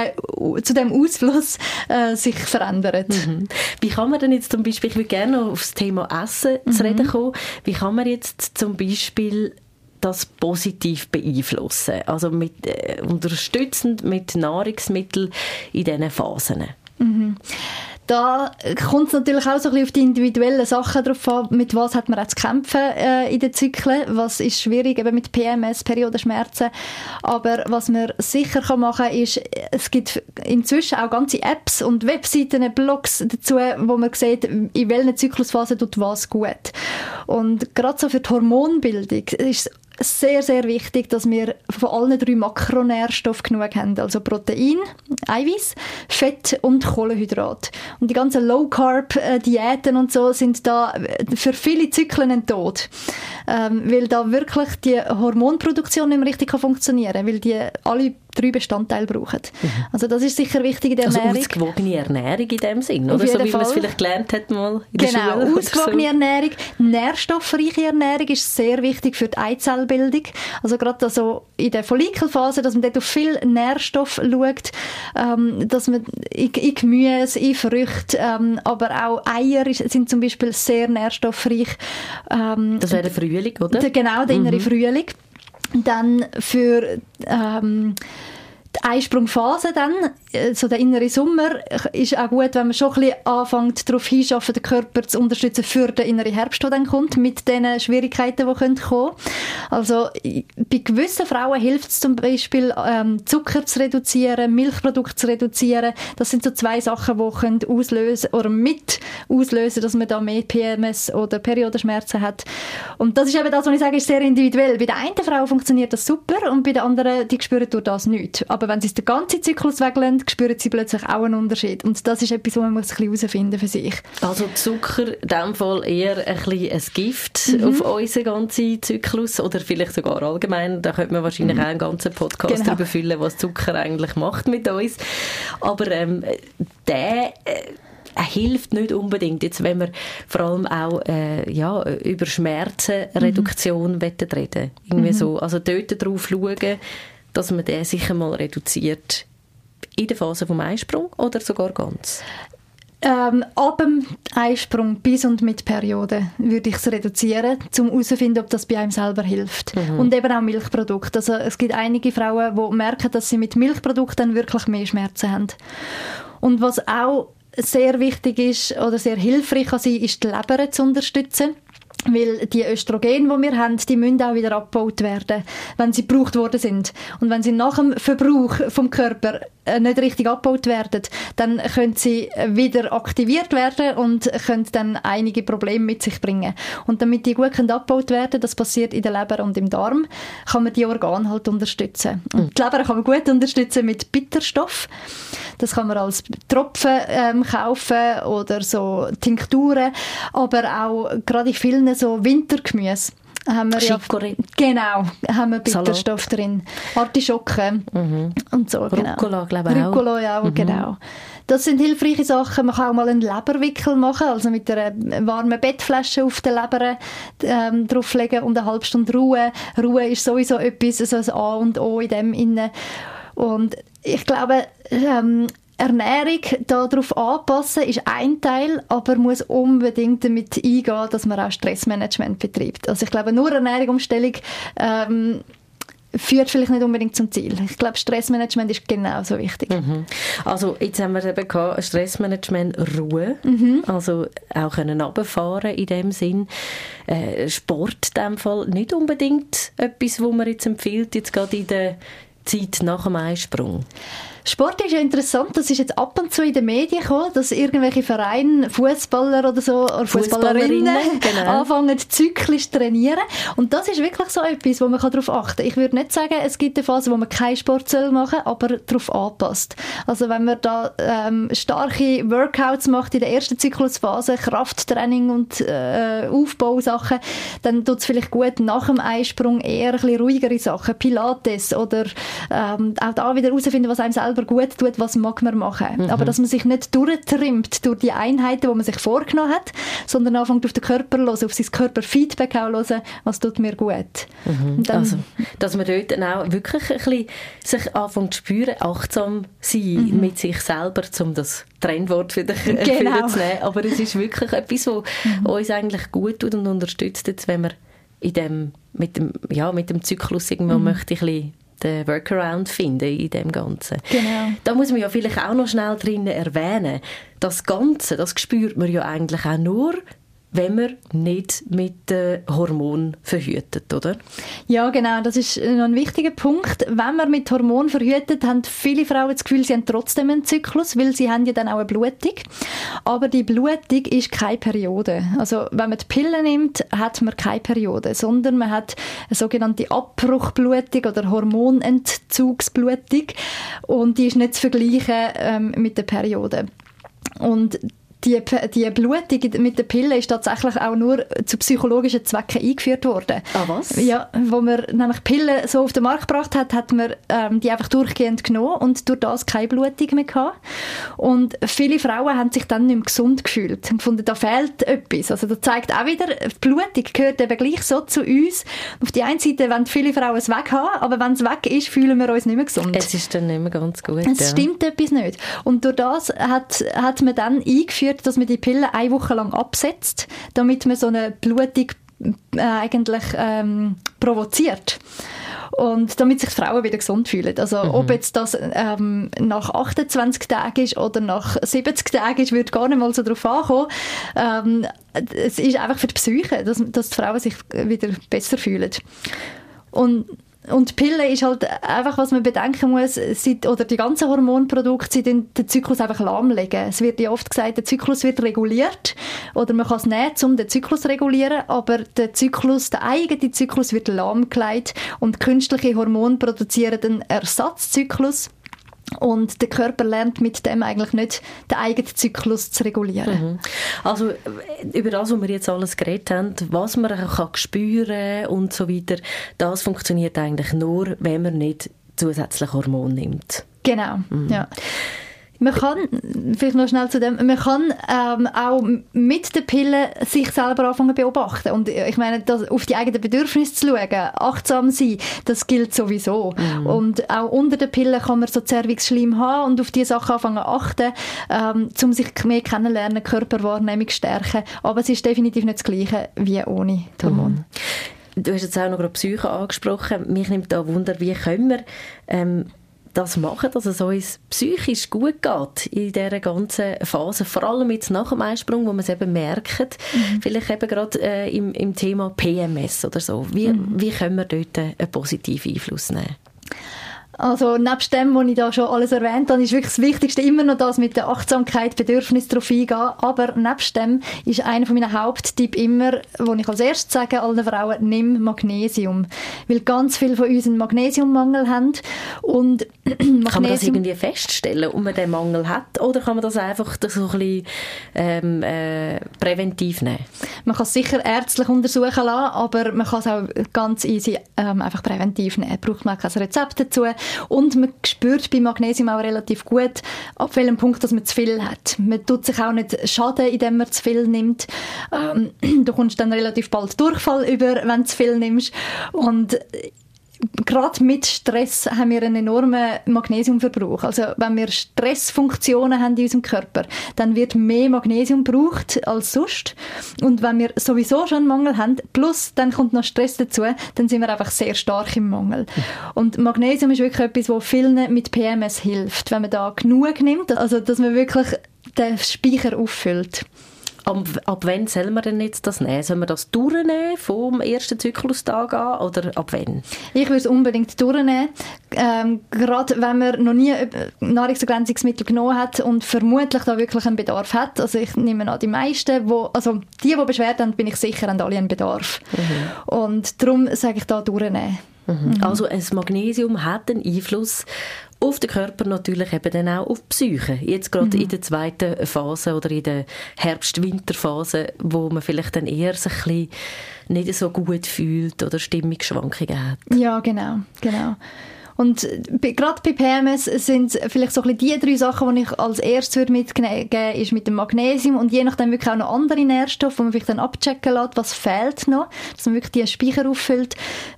zu dem Ausfluss äh, sich verändert. Mhm. Wie kann man denn jetzt zum Beispiel, ich würde gerne noch auf das Thema Essen mhm. zu reden kommen, wie kann man jetzt zum Beispiel das positiv beeinflussen? Also mit, äh, unterstützend mit Nahrungsmitteln in diesen Phasen? Mhm. Da kommt es natürlich auch so ein bisschen auf die individuellen Sachen drauf an, mit was hat man auch zu kämpfen äh, in den Zyklen, was ist schwierig eben mit PMS, Periodenschmerzen, aber was man sicher kann machen ist, es gibt inzwischen auch ganze Apps und Webseiten, Blogs dazu, wo man sieht, in welchen Zyklusphasen tut was gut. Und gerade so für die Hormonbildung ist sehr, sehr wichtig, dass wir von allen drei Makronährstoffen genug haben. Also Protein, Eiweiß, Fett und Kohlenhydrat. Und die ganzen Low-Carb-Diäten und so sind da für viele Zyklen ein Tod. Ähm, weil da wirklich die Hormonproduktion nicht mehr richtig funktionieren kann, weil die alle drei Bestandteile brauchen. Mhm. Also das ist sicher wichtig in der also Ernährung. Also ausgewogene Ernährung in dem Sinn, oder? So wie Fall. man es vielleicht gelernt hat mal in der genau, Schule. Genau, ausgewogene so. Ernährung. Nährstoffreiche Ernährung ist sehr wichtig für die Eizellbildung. Also gerade also in der Follikelphase, dass man dort auf viel Nährstoff schaut, ähm, dass man in, in Gemüse, in Früchte, ähm, aber auch Eier sind zum Beispiel sehr nährstoffreich. Ähm, das wäre der Frühling, oder? Der, genau, der innere mhm. Frühling. Dann für ähm, die Einsprungphase dann, äh, so der innere Sommer, ist auch gut, wenn man schon ein bisschen anfängt, darauf hinschaffen, den Körper zu unterstützen für den inneren Herbst, der dann kommt, mit den Schwierigkeiten, die kommen können. Also bei gewissen Frauen hilft es zum Beispiel, ähm, Zucker zu reduzieren, Milchprodukte zu reduzieren. Das sind so zwei Sachen, die können auslösen oder mit auslösen, dass man da mehr PMS oder Periodenschmerzen hat. Und das ist eben das, was ich sage, ist sehr individuell. Bei der einen Frau funktioniert das super und bei der anderen, die spüren durch das nicht. Aber wenn sie es den ganzen Zyklus weglassen, spüren sie plötzlich auch einen Unterschied. Und das ist etwas, was man muss ein herausfinden für sich. Also Zucker in diesem Fall eher ein, bisschen ein Gift mhm. auf unseren ganzen Zyklus oder vielleicht sogar allgemein. Da könnte man wahrscheinlich mhm. auch einen ganzen Podcast genau. darüber füllen, was Zucker eigentlich macht mit uns. Aber ähm, der... Äh, hilft nicht unbedingt, jetzt wenn wir vor allem auch äh, ja, über Schmerzenreduktion mhm. reden Irgendwie mhm. so, also dort drauf schauen, dass man den sicher mal reduziert in der Phase vom Einsprung oder sogar ganz? Ähm, ab dem Einsprung bis und mit Periode würde ich es reduzieren, um herauszufinden, ob das bei einem selber hilft. Mhm. Und eben auch Milchprodukte. Also es gibt einige Frauen, die merken, dass sie mit Milchprodukten wirklich mehr Schmerzen haben. Und was auch sehr wichtig ist oder sehr hilfreich kann sein, ist die Leber zu unterstützen. Weil die Östrogen, die wir haben, die müssen auch wieder abgebaut werden, wenn sie gebraucht worden sind. Und wenn sie nach dem Verbrauch vom Körper äh, nicht richtig abgebaut werden, dann können sie wieder aktiviert werden und können dann einige Probleme mit sich bringen. Und damit die gut abgebaut werden, das passiert in der Leber und im Darm, kann man die Organe halt unterstützen. Und mhm. die Leber kann man gut unterstützen mit Bitterstoff. Das kann man als Tropfen ähm, kaufen oder so Tinkturen, aber auch gerade in vielen so Wintergemüse haben wir ja, genau, haben wir Bitterstoff Salat. drin. Artischocken mhm. und so. Genau. Rucola, glaube ich Rucola, ja, mhm. genau. Das sind hilfreiche Sachen. Man kann auch mal einen Leberwickel machen, also mit einer warmen Bettflasche auf der Leber ähm, drauflegen und eine halbe Stunde Ruhe. Ruhe ist sowieso etwas, also das A und O in dem inne. Und ich glaube, ähm, Ernährung darauf anpassen ist ein Teil, aber muss unbedingt damit eingehen, dass man auch Stressmanagement betreibt. Also ich glaube, nur Ernährungsumstellung ähm, führt vielleicht nicht unbedingt zum Ziel. Ich glaube, Stressmanagement ist genauso wichtig. Mhm. Also jetzt haben wir eben gehabt, Stressmanagement, Ruhe, mhm. also auch können runterfahren in dem Sinn. Äh, Sport in dem Fall nicht unbedingt etwas, wo man jetzt empfiehlt, jetzt gerade in der Zeit nach dem Eisprung. Sport ist ja interessant, das ist jetzt ab und zu in den Medien gekommen, dass irgendwelche Vereine, Fußballer oder so, oder Fußballerinnen genau. anfangen zyklisch trainieren. Und das ist wirklich so etwas, wo man darauf achten kann. Ich würde nicht sagen, es gibt eine Phase, wo man keinen Sport soll machen aber darauf anpasst. Also wenn man da ähm, starke Workouts macht in der ersten Zyklusphase, Krafttraining und äh, Aufbausachen, dann tut es vielleicht gut nach dem Einsprung eher ein bisschen ruhigere Sachen, Pilates oder ähm, auch da wieder herausfinden, was einem selber selber gut tut, was mag man machen. Mhm. Aber dass man sich nicht durchtrimmt durch die Einheiten, die man sich vorgenommen hat, sondern anfängt auf den Körper hören, auf sein Körperfeedback auch hören, was tut mir gut. Mhm. Dann, also, dass man dort dann auch wirklich ein bisschen sich anfängt zu spüren, achtsam sein mhm. mit sich selber, um das Trendwort wieder genau. zu nehmen. Aber es ist wirklich etwas, was mhm. uns eigentlich gut tut und unterstützt, jetzt, wenn man in dem, mit, dem, ja, mit dem Zyklus irgendwann mhm. möchte ich ein bisschen den Workaround finden in dem Ganzen. Genau. Da muss man ja vielleicht auch noch schnell drinnen erwähnen, das Ganze, das spürt man ja eigentlich auch nur, wenn man nicht mit äh, Hormon verhütet, oder? Ja, genau, das ist noch ein wichtiger Punkt. Wenn man mit Hormon verhütet, haben viele Frauen das Gefühl, sie haben trotzdem einen Zyklus, weil sie haben ja dann auch eine Blutung. Aber die Blutung ist keine Periode. Also wenn man die Pille nimmt, hat man keine Periode, sondern man hat eine sogenannte Abbruchblutung oder Hormonentzugsblutung und die ist nicht zu vergleichen ähm, mit der Periode. Und die, die Blutung mit der Pille ist tatsächlich auch nur zu psychologischen Zwecken eingeführt worden. Ah, was? Ja, wo man nämlich Pillen so auf den Markt gebracht hat, hat man ähm, die einfach durchgehend genommen und durch das keine Blutung mehr gehabt. Und viele Frauen haben sich dann nicht mehr gesund gefühlt und gefunden, da fehlt etwas. Also das zeigt auch wieder, Blutung gehört eben gleich so zu uns. Auf die einen Seite wollen viele Frauen es weg haben, aber wenn es weg ist, fühlen wir uns nicht mehr gesund. Es ist dann nicht mehr ganz gut. Es ja. stimmt etwas nicht. Und durch das hat, hat man dann eingeführt, führt, dass man die Pille eine Woche lang absetzt, damit man so eine Blutung äh, eigentlich ähm, provoziert und damit sich die Frauen wieder gesund fühlen. Also mhm. ob jetzt das ähm, nach 28 Tagen ist oder nach 70 Tagen ist, wird gar nicht mal so darauf ankommen. Ähm, es ist einfach für die Psyche, dass, dass die Frauen sich wieder besser fühlen. Und und die Pille ist halt einfach, was man bedenken muss, sie, oder die ganzen Hormonprodukte, sie den Zyklus einfach lahmlegen. Es wird ja oft gesagt, der Zyklus wird reguliert oder man kann es nehmen, um den Zyklus regulieren, aber der Zyklus, der eigene Zyklus wird lahmgelegt und künstliche Hormone produzieren einen Ersatzzyklus und der Körper lernt mit dem eigentlich nicht, den eigenen Zyklus zu regulieren. Mhm. Also über das, was wir jetzt alles geredet haben, was man kann spüren und so weiter, das funktioniert eigentlich nur, wenn man nicht zusätzlich Hormone nimmt. Genau, mhm. ja. Man kann, vielleicht noch schnell zu dem, man kann ähm, auch mit der Pille sich selber anfangen beobachten. Und ich meine, das, auf die eigenen Bedürfnisse zu schauen, achtsam sein, das gilt sowieso. Mhm. Und auch unter der Pille kann man so Zervixschleim haben und auf diese Sachen anfangen zu achten, ähm, um sich mehr kennenlernen, Körperwahrnehmung stärken. Aber es ist definitiv nicht das Gleiche wie ohne Hormone. Mhm. Du hast jetzt auch noch gerade Psyche angesprochen. Mich nimmt da Wunder, wie können wir ähm, das machen, dass es uns psychisch gut geht in dieser ganzen Phase. Vor allem jetzt nach dem Einsprung, wo man es eben merkt, mhm. vielleicht eben gerade äh, im, im Thema PMS oder so. Wie, mhm. wie können wir dort einen positiven Einfluss nehmen? Also nebst dem, was ich da schon alles erwähnt habe, ist wirklich das Wichtigste immer noch das mit der Achtsamkeit, Bedürfnis darauf eingehen. Aber nebst dem ist einer von meinen Haupttipps immer, wo ich als erstes sage allen Frauen, nimm Magnesium. Weil ganz viele von uns einen Magnesiummangel haben. Und (clears throat) Magnesium kann man das irgendwie feststellen, ob man den Mangel hat? Oder kann man das einfach so ein bisschen ähm, äh, präventiv nehmen? Man kann es sicher ärztlich untersuchen lassen, aber man kann es auch ganz easy ähm, einfach präventiv nehmen. Braucht man kein Rezept dazu. Und man spürt bei Magnesium auch relativ gut, ab welchem Punkt dass man zu viel hat. Man tut sich auch nicht schaden, indem man zu viel nimmt. Ähm, (clears throat) du kommst dann relativ bald Durchfall über, wenn du zu viel nimmst. Und gerade mit Stress haben wir einen enormen Magnesiumverbrauch. Also wenn wir Stressfunktionen haben in unserem Körper, dann wird mehr Magnesium gebraucht als sonst. Und wenn wir sowieso schon einen Mangel haben, plus dann kommt noch Stress dazu, dann sind wir einfach sehr stark im Mangel. Und Magnesium ist wirklich etwas, was vielen mit PMS hilft, wenn man da genug nimmt, also dass man wirklich den Speicher auffüllt. Ab, ab wann soll man denn jetzt das nehmen? Sollen wir das durchnehmen, vom ersten Zyklustag an, oder ab wann? Ich würde es unbedingt durchnehmen. Ähm, gerade wenn man noch nie Nahrungsergänzungsmittel genommen hat und vermutlich da wirklich einen Bedarf hat. Also ich nehme an, die meisten, wo, also die, die Beschwerden haben, bin ich sicher, haben alle einen Bedarf. Mhm. Und darum sage ich da durchnehmen. Mhm. Also ein Magnesium hat einen Einfluss auf den Körper natürlich eben dann auch auf die Psyche. Jetzt gerade mhm. in der zweiten Phase oder in der Herbst-Winterphase, wo man vielleicht dann eher sich ein bisschen nicht so gut fühlt oder Stimmungsschwankungen hat. Ja, genau, genau. Und gerade bei PMS sind vielleicht so ein die drei Sachen, die ich als erstes würde mitgeben ist mit dem Magnesium und je nachdem wirklich auch noch andere Nährstoffe, die man vielleicht dann abchecken lässt, was fehlt noch, dass man wirklich die Speicher auffüllt.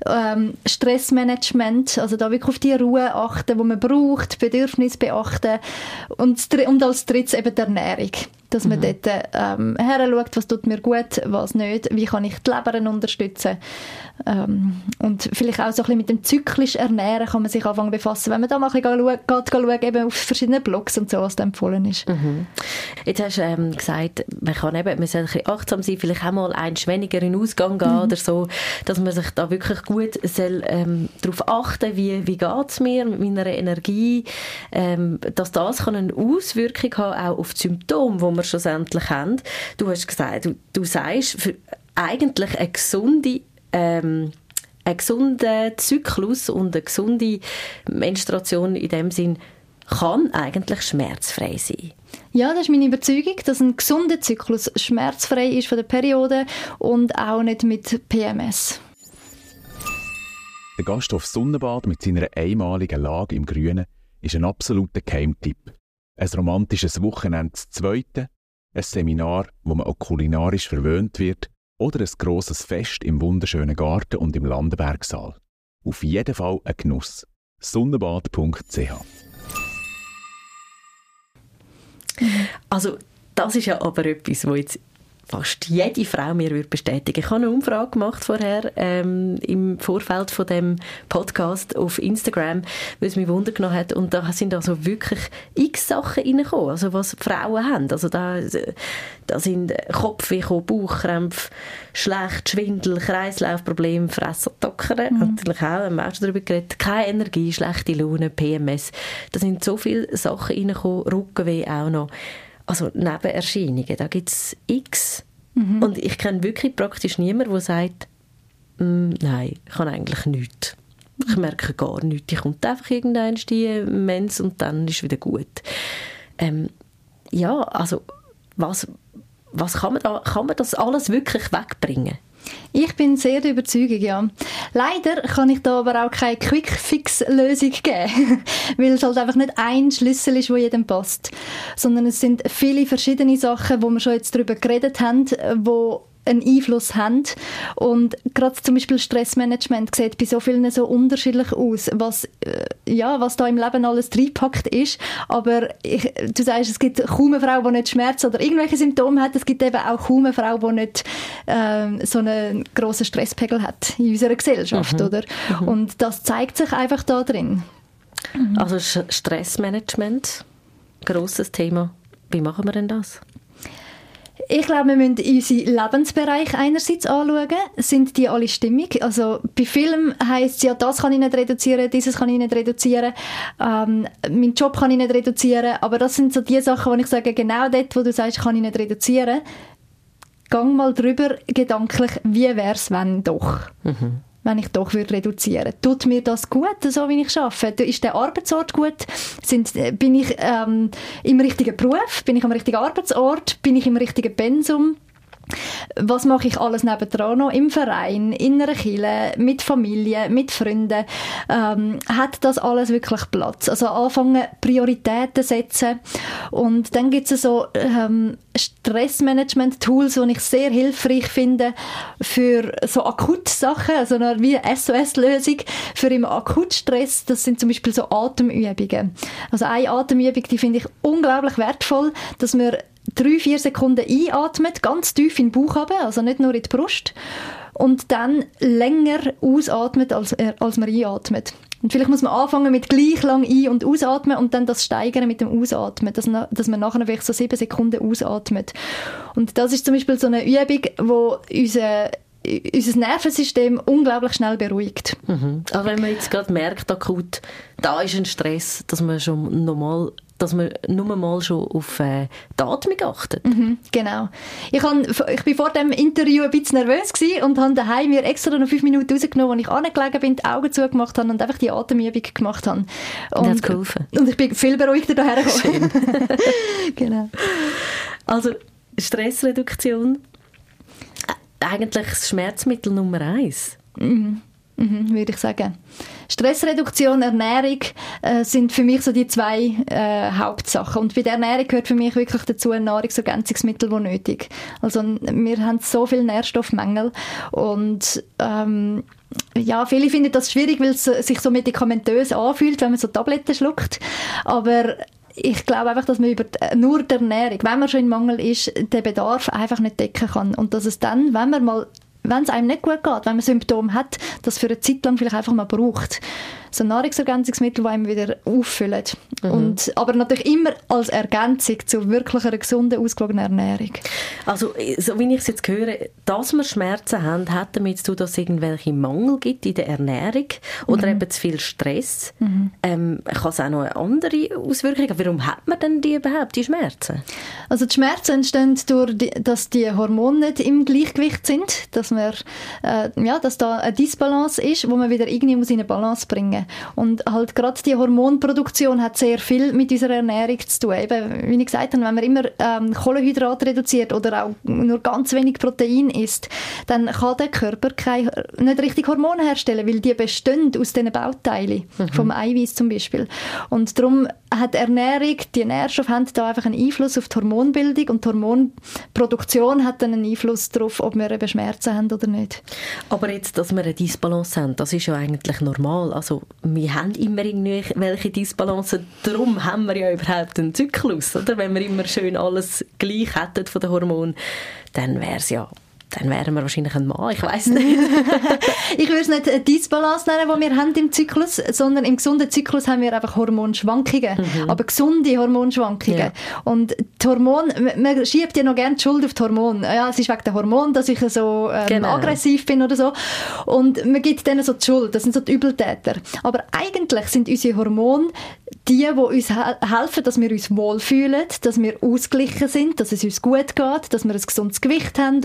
Ähm, Stressmanagement, also da wirklich auf die Ruhe achten, die man braucht, Bedürfnisse beachten und, und als drittes eben die Ernährung dass man mhm. dort ähm, her schaut, was tut mir gut, was nicht, wie kann ich die Leber unterstützen. Ähm, und vielleicht auch so ein bisschen mit dem zyklisch Ernähren kann man sich anfangen befassen, wenn man da mal ein bisschen geht, geht, schauen, eben auf verschiedene Blogs und so, was da empfohlen ist. Mhm. Jetzt hast du ähm, gesagt, man kann eben, man soll ein bisschen achtsam sein, vielleicht auch mal eins weniger in den Ausgang gehen mhm. oder so, dass man sich da wirklich gut soll, ähm, darauf achten wie, wie geht es mir mit meiner Energie, ähm, dass das kann eine Auswirkung haben auch auf die Symptome, die wir schlussendlich haben. Du hast gesagt, du, du sagst, für eigentlich eine gesunde ähm, ein gesunder Zyklus und eine gesunde Menstruation in dem Sinn kann eigentlich schmerzfrei sein. Ja, das ist meine Überzeugung, dass ein gesunder Zyklus schmerzfrei ist von der Periode und auch nicht mit PMS. Der Gasthof Sonnenbad mit seiner einmaligen Lage im Grünen ist ein absoluter Keimtipp. Ein romantisches Wochenende zu zweiten, ein Seminar, wo man auch kulinarisch verwöhnt wird oder ein grosses Fest im wunderschönen Garten und im Landenbergsaal. Auf jeden Fall ein Genuss. Sonnenbad.ch Also das ist ja aber etwas, wo jetzt fast jede Frau mir würde bestätigen. Ich habe eine Umfrage gemacht vorher ähm, im Vorfeld von dem Podcast auf Instagram, weil es mich wundergenommen hat und da sind also wirklich x Sachen reingekommen, also was Frauen haben. Also da, da sind Kopfweh, Bauchkrämpfe, schlecht, Schwindel, Kreislaufprobleme, Fressattacken, mhm. natürlich auch, haben wir auch schon darüber geredet, keine Energie, schlechte Laune, PMS. Da sind so viele Sachen reingekommen, Rückenweh auch noch also Nebenerscheinungen, da gibt es x. Mhm. Und ich kenne wirklich praktisch niemanden, der sagt, mm, nein, ich kann eigentlich nichts. Ich merke gar nichts. Ich kommt einfach irgendein die Mens und dann ist wieder gut. Ähm, ja, also was, was kann man da, kann man das alles wirklich wegbringen? Ich bin sehr der Überzeugung, ja. Leider kann ich da aber auch keine Quick-Fix-Lösung geben, (laughs) weil es halt einfach nicht ein Schlüssel ist, wo jedem passt, sondern es sind viele verschiedene Sachen, wo wir schon jetzt darüber geredet haben, wo einen Einfluss haben. Und gerade zum Beispiel Stressmanagement sieht bei so vielen so unterschiedlich aus, was, äh, ja, was da im Leben alles reinpackt ist. Aber ich, du sagst, es gibt kaum eine Frau, die nicht Schmerz oder irgendwelche Symptome hat. Es gibt eben auch kaum eine Frau, die nicht äh, so einen grossen Stresspegel hat in unserer Gesellschaft, mhm. oder? Mhm. Und das zeigt sich einfach da drin. Mhm. Also Stressmanagement, grosses Thema. Wie machen wir denn das? Ich glaube, wir müssen unsere Lebensbereiche einerseits anschauen. Sind die alle stimmig? Also bei Film heisst es ja, das kann ich nicht reduzieren, dieses kann ich nicht reduzieren, ähm, mein Job kann ich nicht reduzieren. Aber das sind so die Sachen, wo ich sage, genau dort, wo du sagst, kann ich nicht reduzieren, gang mal drüber gedanklich, wie wäre es, wenn doch. Mhm wenn ich doch würde reduzieren Tut mir das gut, so wie ich arbeite? Ist der Arbeitsort gut? Sind, äh, bin ich ähm, im richtigen Beruf? Bin ich am richtigen Arbeitsort? Bin ich im richtigen Pensum? Was mache ich alles nebendran noch im Verein, in einer Kirche, mit Familie, mit Freunden, ähm, hat das alles wirklich Platz. Also anfangen, Prioritäten setzen und dann gibt es so ähm, Stressmanagement-Tools, die ich sehr hilfreich finde für so Akutsachen, also eine wie SOS-Lösung für im Akutstress. Das sind zum Beispiel so Atemübungen. Also eine Atemübung, die finde ich unglaublich wertvoll, dass wir drei, vier Sekunden einatmet, ganz tief in den Bauch haben, also nicht nur in die Brust, und dann länger ausatmet, als, als man einatmet. Und vielleicht muss man anfangen mit gleich lang ein- und ausatmen und dann das steigern mit dem Ausatmen, dass, dass man nachher vielleicht so sieben Sekunden ausatmet. Und das ist zum Beispiel so eine Übung, wo unser unser Nervensystem unglaublich schnell beruhigt. Mhm. Aber wenn man jetzt gerade merkt, akut, da ist ein Stress, dass man schon normal dass man nur mal schon auf äh, die Atmung achtet. Mhm, genau. Ich, hab, ich bin vor dem Interview ein bisschen nervös und habe daheim mir extra noch fünf Minuten rausgenommen, wo ich angelegen bin, die Augen zugemacht habe und einfach die Atemübung gemacht habe. Und, und geholfen. Und ich bin viel beruhigter daher gekommen. (laughs) genau. Also Stressreduktion, äh, eigentlich das Schmerzmittel Nummer eins. Mhm. Mhm, würde ich sagen. Stressreduktion, Ernährung äh, sind für mich so die zwei äh, Hauptsachen. Und bei der Ernährung gehört für mich wirklich dazu ein Nahrungsergänzungsmittel, das nötig Also wir haben so viele Nährstoffmängel und ähm, ja, viele finden das schwierig, weil es sich so medikamentös anfühlt, wenn man so Tabletten schluckt. Aber ich glaube einfach, dass man über die, nur die Ernährung, wenn man schon in Mangel ist, den Bedarf einfach nicht decken kann. Und dass es dann, wenn man mal wenn es einem nicht gut geht, wenn man Symptome hat, das für eine Zeit lang vielleicht einfach mal braucht so Nahrungsergänzungsmittel, die einem wieder auffüllen. Mhm. Und, aber natürlich immer als Ergänzung zu wirklich einer gesunden, ausgewogenen Ernährung. Also, so wie ich es jetzt höre, dass wir Schmerzen haben, hat damit zu tun, dass es irgendwelche Mangel gibt in der Ernährung oder mhm. eben zu viel Stress. Mhm. Ähm, kann es auch noch eine andere Auswirkung haben? Warum hat man denn die überhaupt, die Schmerzen? Also die Schmerzen entstehen durch, die, dass die Hormone nicht im Gleichgewicht sind, dass, wir, äh, ja, dass da eine Disbalance ist, wo man wieder irgendwie muss in eine Balance bringen und halt gerade die Hormonproduktion hat sehr viel mit unserer Ernährung zu tun. Eben, wie ich gesagt habe, wenn man immer ähm, Kohlenhydrate reduziert oder auch nur ganz wenig Protein isst, dann kann der Körper kein, nicht richtig Hormone herstellen, weil die bestehen aus diesen Bauteilen, mhm. vom Eiweiß zum Beispiel. Und darum hat Ernährung, die Nährstoffe haben da einfach einen Einfluss auf die Hormonbildung und die Hormonproduktion hat dann einen Einfluss darauf, ob wir eben Schmerzen haben oder nicht. Aber jetzt, dass wir eine Disbalance haben, das ist ja eigentlich normal. Also wir haben immer irgendwelche Disbalancen, darum haben wir ja überhaupt einen Zyklus, oder? Wenn wir immer schön alles gleich hätten von den Hormonen, dann wäre es ja dann wären wir wahrscheinlich ein Mann, ich weiß (laughs) nicht. (laughs) ich würde es nicht eine Disbalance nennen, die wir haben im Zyklus, sondern im gesunden Zyklus haben wir einfach Hormonschwankungen, mhm. aber gesunde Hormonschwankungen. Ja. Und die Hormone, man schiebt ja noch gerne die Schuld auf die Hormone. Ja, es ist wegen der Hormone, dass ich so ähm, genau. aggressiv bin oder so. Und man gibt denen so die Schuld, das sind so die Übeltäter. Aber eigentlich sind unsere Hormone die, die uns helfen, dass wir uns wohlfühlen, dass wir ausgeglichen sind, dass es uns gut geht, dass wir ein gesundes Gewicht haben,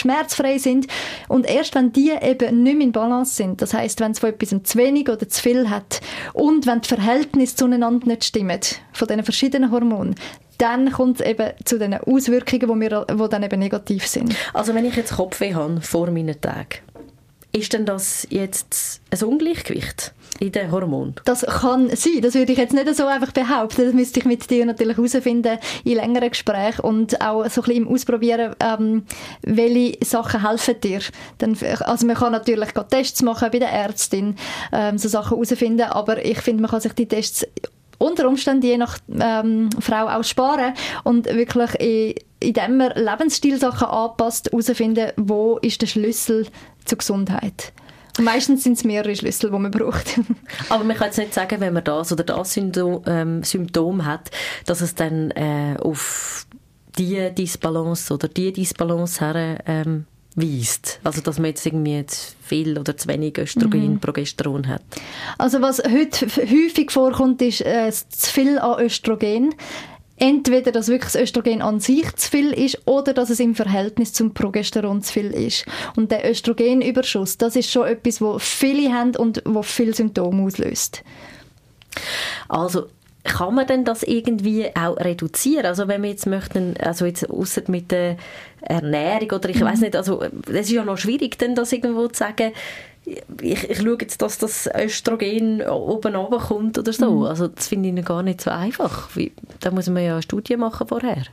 schmerzfrei sind. Und erst wenn die eben nicht mehr in Balance sind, das heißt, wenn es von etwas zu wenig oder zu viel hat und wenn die Verhältnisse zueinander nicht stimmen, von diesen verschiedenen Hormonen, dann kommt es eben zu den Auswirkungen, die, wir, die dann eben negativ sind. Also wenn ich jetzt Kopfweh habe vor meinen Tagen, ist denn das jetzt ein Ungleichgewicht in den Hormonen? Das kann sein. Das würde ich jetzt nicht so einfach behaupten. Das müsste ich mit dir natürlich herausfinden in längeren Gesprächen und auch so ein bisschen im Ausprobieren, ähm, welche Sachen helfen dir. Dann, also man kann natürlich Tests machen bei der Ärztin, ähm, so Sachen herausfinden, aber ich finde, man kann sich die Tests unter Umständen je nach ähm, Frau auch sparen und wirklich in, indem man Lebensstilsachen anpasst, herausfinden, wo ist der Schlüssel zur Gesundheit. Und meistens sind es mehrere Schlüssel, die man braucht. (laughs) Aber man kann jetzt nicht sagen, wenn man das oder das Symptom, ähm, Symptom hat, dass es dann äh, auf die Disbalance oder die Disbalance her ähm, weist. Also dass man jetzt irgendwie zu viel oder zu wenig Östrogen, mhm. Progesteron hat. Also was heute häufig vorkommt, ist äh, zu viel an Östrogen entweder, dass wirklich das Östrogen an sich zu viel ist oder dass es im Verhältnis zum Progesteron zu viel ist. Und der Östrogenüberschuss, das ist schon etwas, wo viele haben und wo viele Symptome auslöst. Also kann man denn das irgendwie auch reduzieren? Also wenn wir jetzt möchten, also jetzt ausser mit der Ernährung oder ich mhm. weiß nicht, also es ist ja noch schwierig, denn das irgendwo zu sagen, ich, ich schaue jetzt, dass das Östrogen oben kommt oder so. Mhm. Also das finde ich gar nicht so einfach. Wie, da muss man ja eine Studie machen vorher.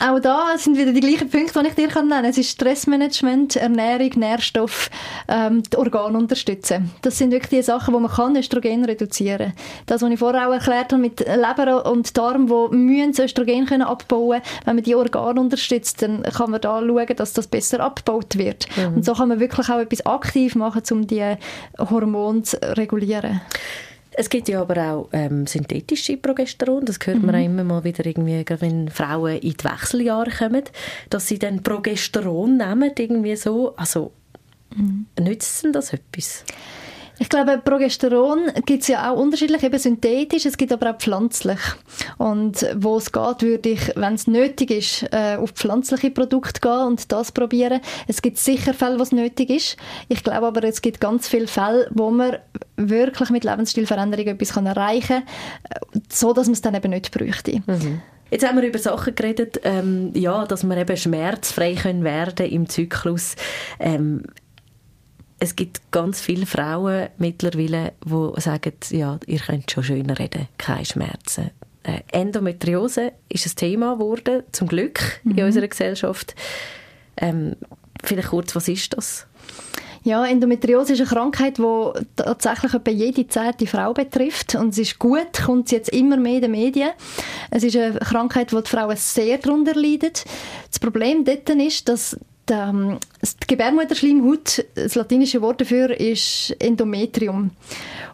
Auch da sind wieder die gleichen Punkte, die ich dir nennen kann. Es ist Stressmanagement, Ernährung, Nährstoff, ähm, die Organe unterstützen. Das sind wirklich die Sachen, wo man kann Östrogen reduzieren kann. Das, was ich vorher auch erklärt habe mit Leber und Darm, die müssen das Östrogen können abbauen Wenn man die Organe unterstützt, dann kann man da schauen, dass das besser abgebaut wird. Mhm. Und so kann man wirklich auch etwas aktiv machen, um die Hormone zu regulieren. Es gibt ja aber auch ähm, synthetische Progesteron, das hört mhm. man auch immer mal wieder irgendwie, wenn Frauen in die Wechseljahre kommen, dass sie dann Progesteron nehmen, irgendwie so. Also mhm. nützt denn das etwas? Ich glaube, Progesteron gibt es ja auch unterschiedlich, eben synthetisch, es gibt aber auch pflanzlich. Und wo es geht, würde ich, wenn es nötig ist, äh, auf pflanzliche Produkte gehen und das probieren. Es gibt sicher Fälle, wo es nötig ist. Ich glaube aber, es gibt ganz viele Fälle, wo man wirklich mit Lebensstilveränderung etwas erreichen kann, so dass man es dann eben nicht bräuchte. Mhm. Jetzt haben wir über Sachen geredet, ähm, ja, dass wir eben schmerzfrei können werden im Zyklus. Ähm, es gibt ganz viele Frauen mittlerweile, die sagen, ja, ihr könnt schon schöner reden, keine Schmerzen. Äh, Endometriose ist ein Thema geworden, zum Glück mhm. in unserer Gesellschaft. Ähm, vielleicht kurz, was ist das? Ja, Endometriose ist eine Krankheit, die tatsächlich etwa jede zehnte Frau betrifft. Und es ist gut, kommt jetzt immer mehr in den Medien. Es ist eine Krankheit, wo die Frauen sehr darunter leiden. Das Problem dort ist, dass die, ähm, die Gebärmutterschleimhaut, das latinische Wort dafür ist Endometrium.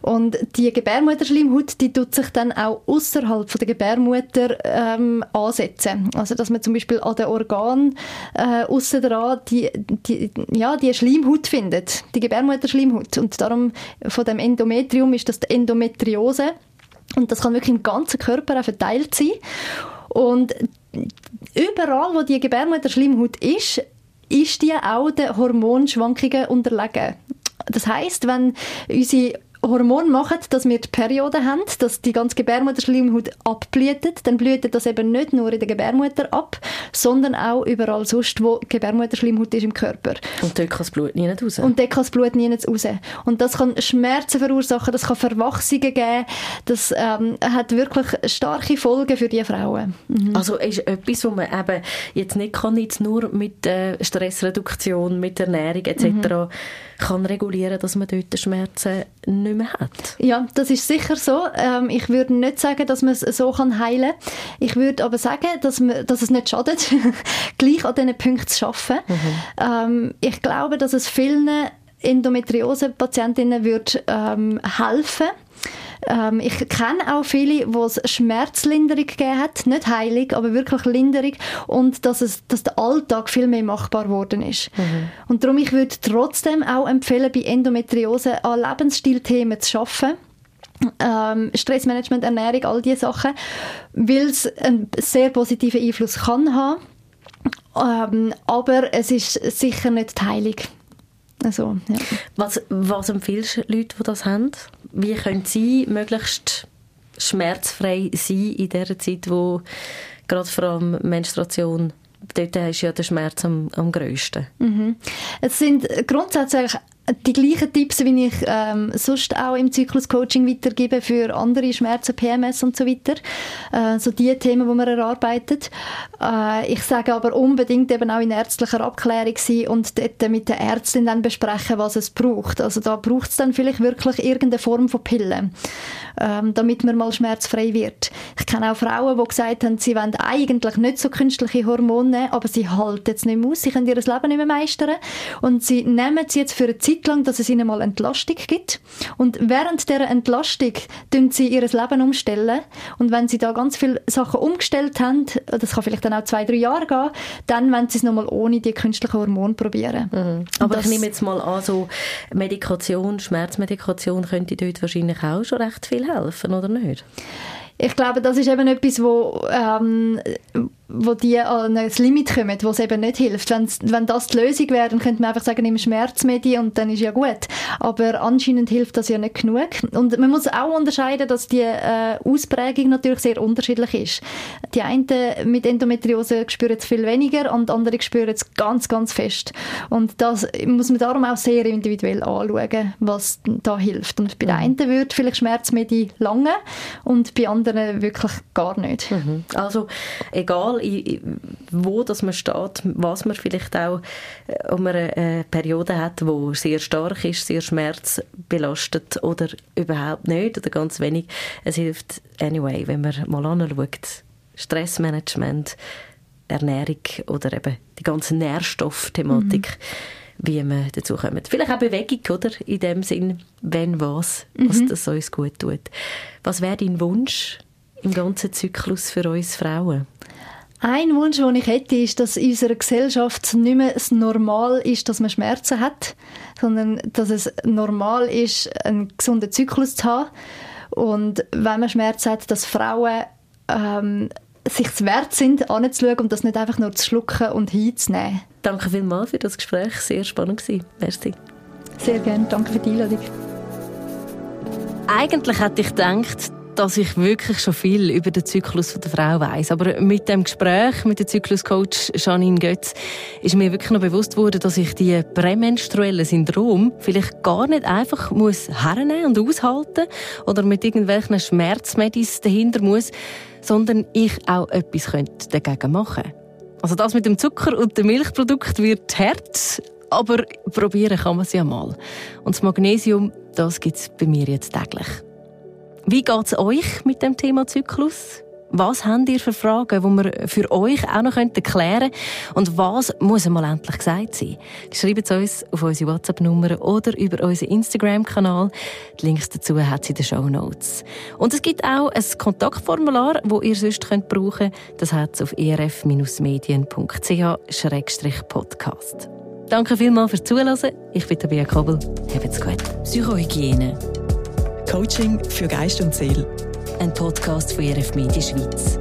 Und die Gebärmutterschleimhaut, die tut sich dann auch außerhalb der Gebärmutter ähm, ansetzen. Also dass man zum Beispiel an den Organen äh, außen dran die, die, ja, die Schleimhaut findet, die Gebärmutterschleimhaut. Und darum von dem Endometrium ist das die Endometriose. Und das kann wirklich im ganzen Körper auch verteilt sein. Und überall, wo die Gebärmutterschleimhaut ist, ist die auch den Hormonschwankungen unterlegen. Das heißt, wenn unsere Hormone machen, dass wir die Periode haben, dass die ganze Gebärmutterschleimhaut abblüht, dann blüht das eben nicht nur in der Gebärmutter ab, sondern auch überall sonst, wo Gebärmutterschleimhaut ist im Körper. Und dort kann das Blut nie raus. Und dort kann das Blut nie raus. Und das kann Schmerzen verursachen, das kann Verwachsungen geben, das ähm, hat wirklich starke Folgen für die Frauen. Mhm. Also ist etwas, was man eben jetzt nicht kann, jetzt nur mit äh, Stressreduktion, mit Ernährung etc. Mhm. Kann regulieren, dass man dort Schmerzen nicht mehr hat. Ja, das ist sicher so. Ähm, ich würde nicht sagen, dass man es so kann heilen kann. Ich würde aber sagen, dass, man, dass es nicht schadet, (laughs) gleich an diesen Punkten zu arbeiten. Mhm. Ähm, ich glaube, dass es vielen Endometriose-Patientinnen würde ähm, helfen ähm, ich kenne auch viele, wo es Schmerzlinderung gegeben hat, nicht heilig, aber wirklich Linderung und dass, es, dass der Alltag viel mehr machbar geworden ist. Mhm. Und darum, ich würde trotzdem auch empfehlen, bei Endometriose an Lebensstilthemen zu arbeiten. Ähm, Stressmanagement, Ernährung, all diese Sachen, weil es einen sehr positiven Einfluss kann haben. Ähm, aber es ist sicher nicht heilig. Also, ja. was, was empfiehlst du Leuten, die das haben? Wie können sie möglichst schmerzfrei sein in der Zeit, wo gerade vor allem Menstruation dort ist ja der Schmerz am, am grössten. Mhm. Es sind grundsätzlich die gleichen Tipps, wie ich ähm, sonst auch im Zyklus-Coaching weitergebe für andere Schmerzen, PMS und so weiter. Äh, so die Themen, die man erarbeitet. Äh, ich sage aber unbedingt eben auch in ärztlicher Abklärung sein und dort mit der Ärztin dann besprechen, was es braucht. Also da braucht es dann vielleicht wirklich irgendeine Form von Pillen, ähm, damit man mal schmerzfrei wird. Ich kenne auch Frauen, die gesagt haben, sie wollen eigentlich nicht so künstliche Hormone, aber sie halten jetzt nicht mehr aus, sie können ihr Leben nicht mehr meistern und sie nehmen sie jetzt für eine Zeit lang, dass es ihnen mal Entlastung gibt. Und während der Entlastung tun sie ihr Leben umstellen. Und wenn sie da ganz viele Sachen umgestellt haben, das kann vielleicht dann auch zwei, drei Jahre gehen, dann wollen sie es nochmal ohne die künstlichen Hormone probieren. Mhm. Aber ich nehme jetzt mal an, so Medikation, Schmerzmedikation könnte dort wahrscheinlich auch schon recht viel helfen, oder nicht? Ich glaube, das ist eben etwas, wo, ähm, wo die an ein Limit kommen, wo es eben nicht hilft. Wenn's, wenn das die Lösung wäre, dann könnte man einfach sagen, nimm Schmerzmedi und dann ist ja gut. Aber anscheinend hilft das ja nicht genug. Und man muss auch unterscheiden, dass die äh, Ausprägung natürlich sehr unterschiedlich ist. Die einen mit Endometriose spüren es viel weniger und andere spüren es ganz, ganz fest. Und das muss man darum auch sehr individuell anschauen, was da hilft. Und bei mhm. den einen würde vielleicht Schmerzmedi lange und bei anderen wirklich gar nicht. Mhm. Also egal, wo dass man steht, was man vielleicht auch äh, um eine äh, Periode hat, wo sehr stark ist, sehr schmerzbelastet oder überhaupt nicht oder ganz wenig. Es hilft anyway, wenn man mal anschaut, Stressmanagement, Ernährung oder eben die ganze Nährstoffthematik. Mhm wie man dazu kommt. Vielleicht auch Bewegung, oder? In dem Sinn, wenn was, was mhm. das uns gut tut. Was wäre dein Wunsch im ganzen Zyklus für uns Frauen? Ein Wunsch, den ich hätte, ist, dass in unserer Gesellschaft nicht mehr das Normal ist, dass man Schmerzen hat, sondern dass es normal ist, einen gesunden Zyklus zu haben. Und wenn man Schmerzen hat, dass Frauen ähm, sich wert sind, anzuschauen und das nicht einfach nur zu schlucken und hinzunehmen. Danke vielmals für das Gespräch. Sehr spannend war. Merci. Sehr gerne. Danke für die Einladung. Eigentlich hätte ich gedacht, dass ich wirklich schon viel über den Zyklus der Frau weiß. Aber mit dem Gespräch mit dem Zykluscoach Janine Götz ist mir wirklich noch bewusst worden, dass ich die prämenstruellen Syndrom vielleicht gar nicht einfach muss hernehmen und aushalten oder mit irgendwelchen Schmerzmedis dahinter muss, sondern ich auch etwas dagegen machen könnte. Also das mit dem Zucker und dem Milchprodukt wird hart, aber probieren kann man es ja mal. Und das Magnesium, das gibt es bei mir jetzt täglich. Wie geht es euch mit dem Thema Zyklus? Was habt ihr für Fragen, die wir für euch auch noch klären könnten? Und was muss einmal endlich gesagt sein? Schreibt es uns auf unsere WhatsApp-Nummer oder über unseren Instagram-Kanal. Die Links dazu hat sie in den Show Notes. Und es gibt auch ein Kontaktformular, das ihr sonst könnt brauchen könnt. Das hat es auf erf-medien.ch-podcast. Danke vielmals fürs Zuhören. Ich bin Tabia Kobel. Habt's gut. Psychohygiene Coaching für Geist und Seele. Ein Podcast von RF Media Schweiz.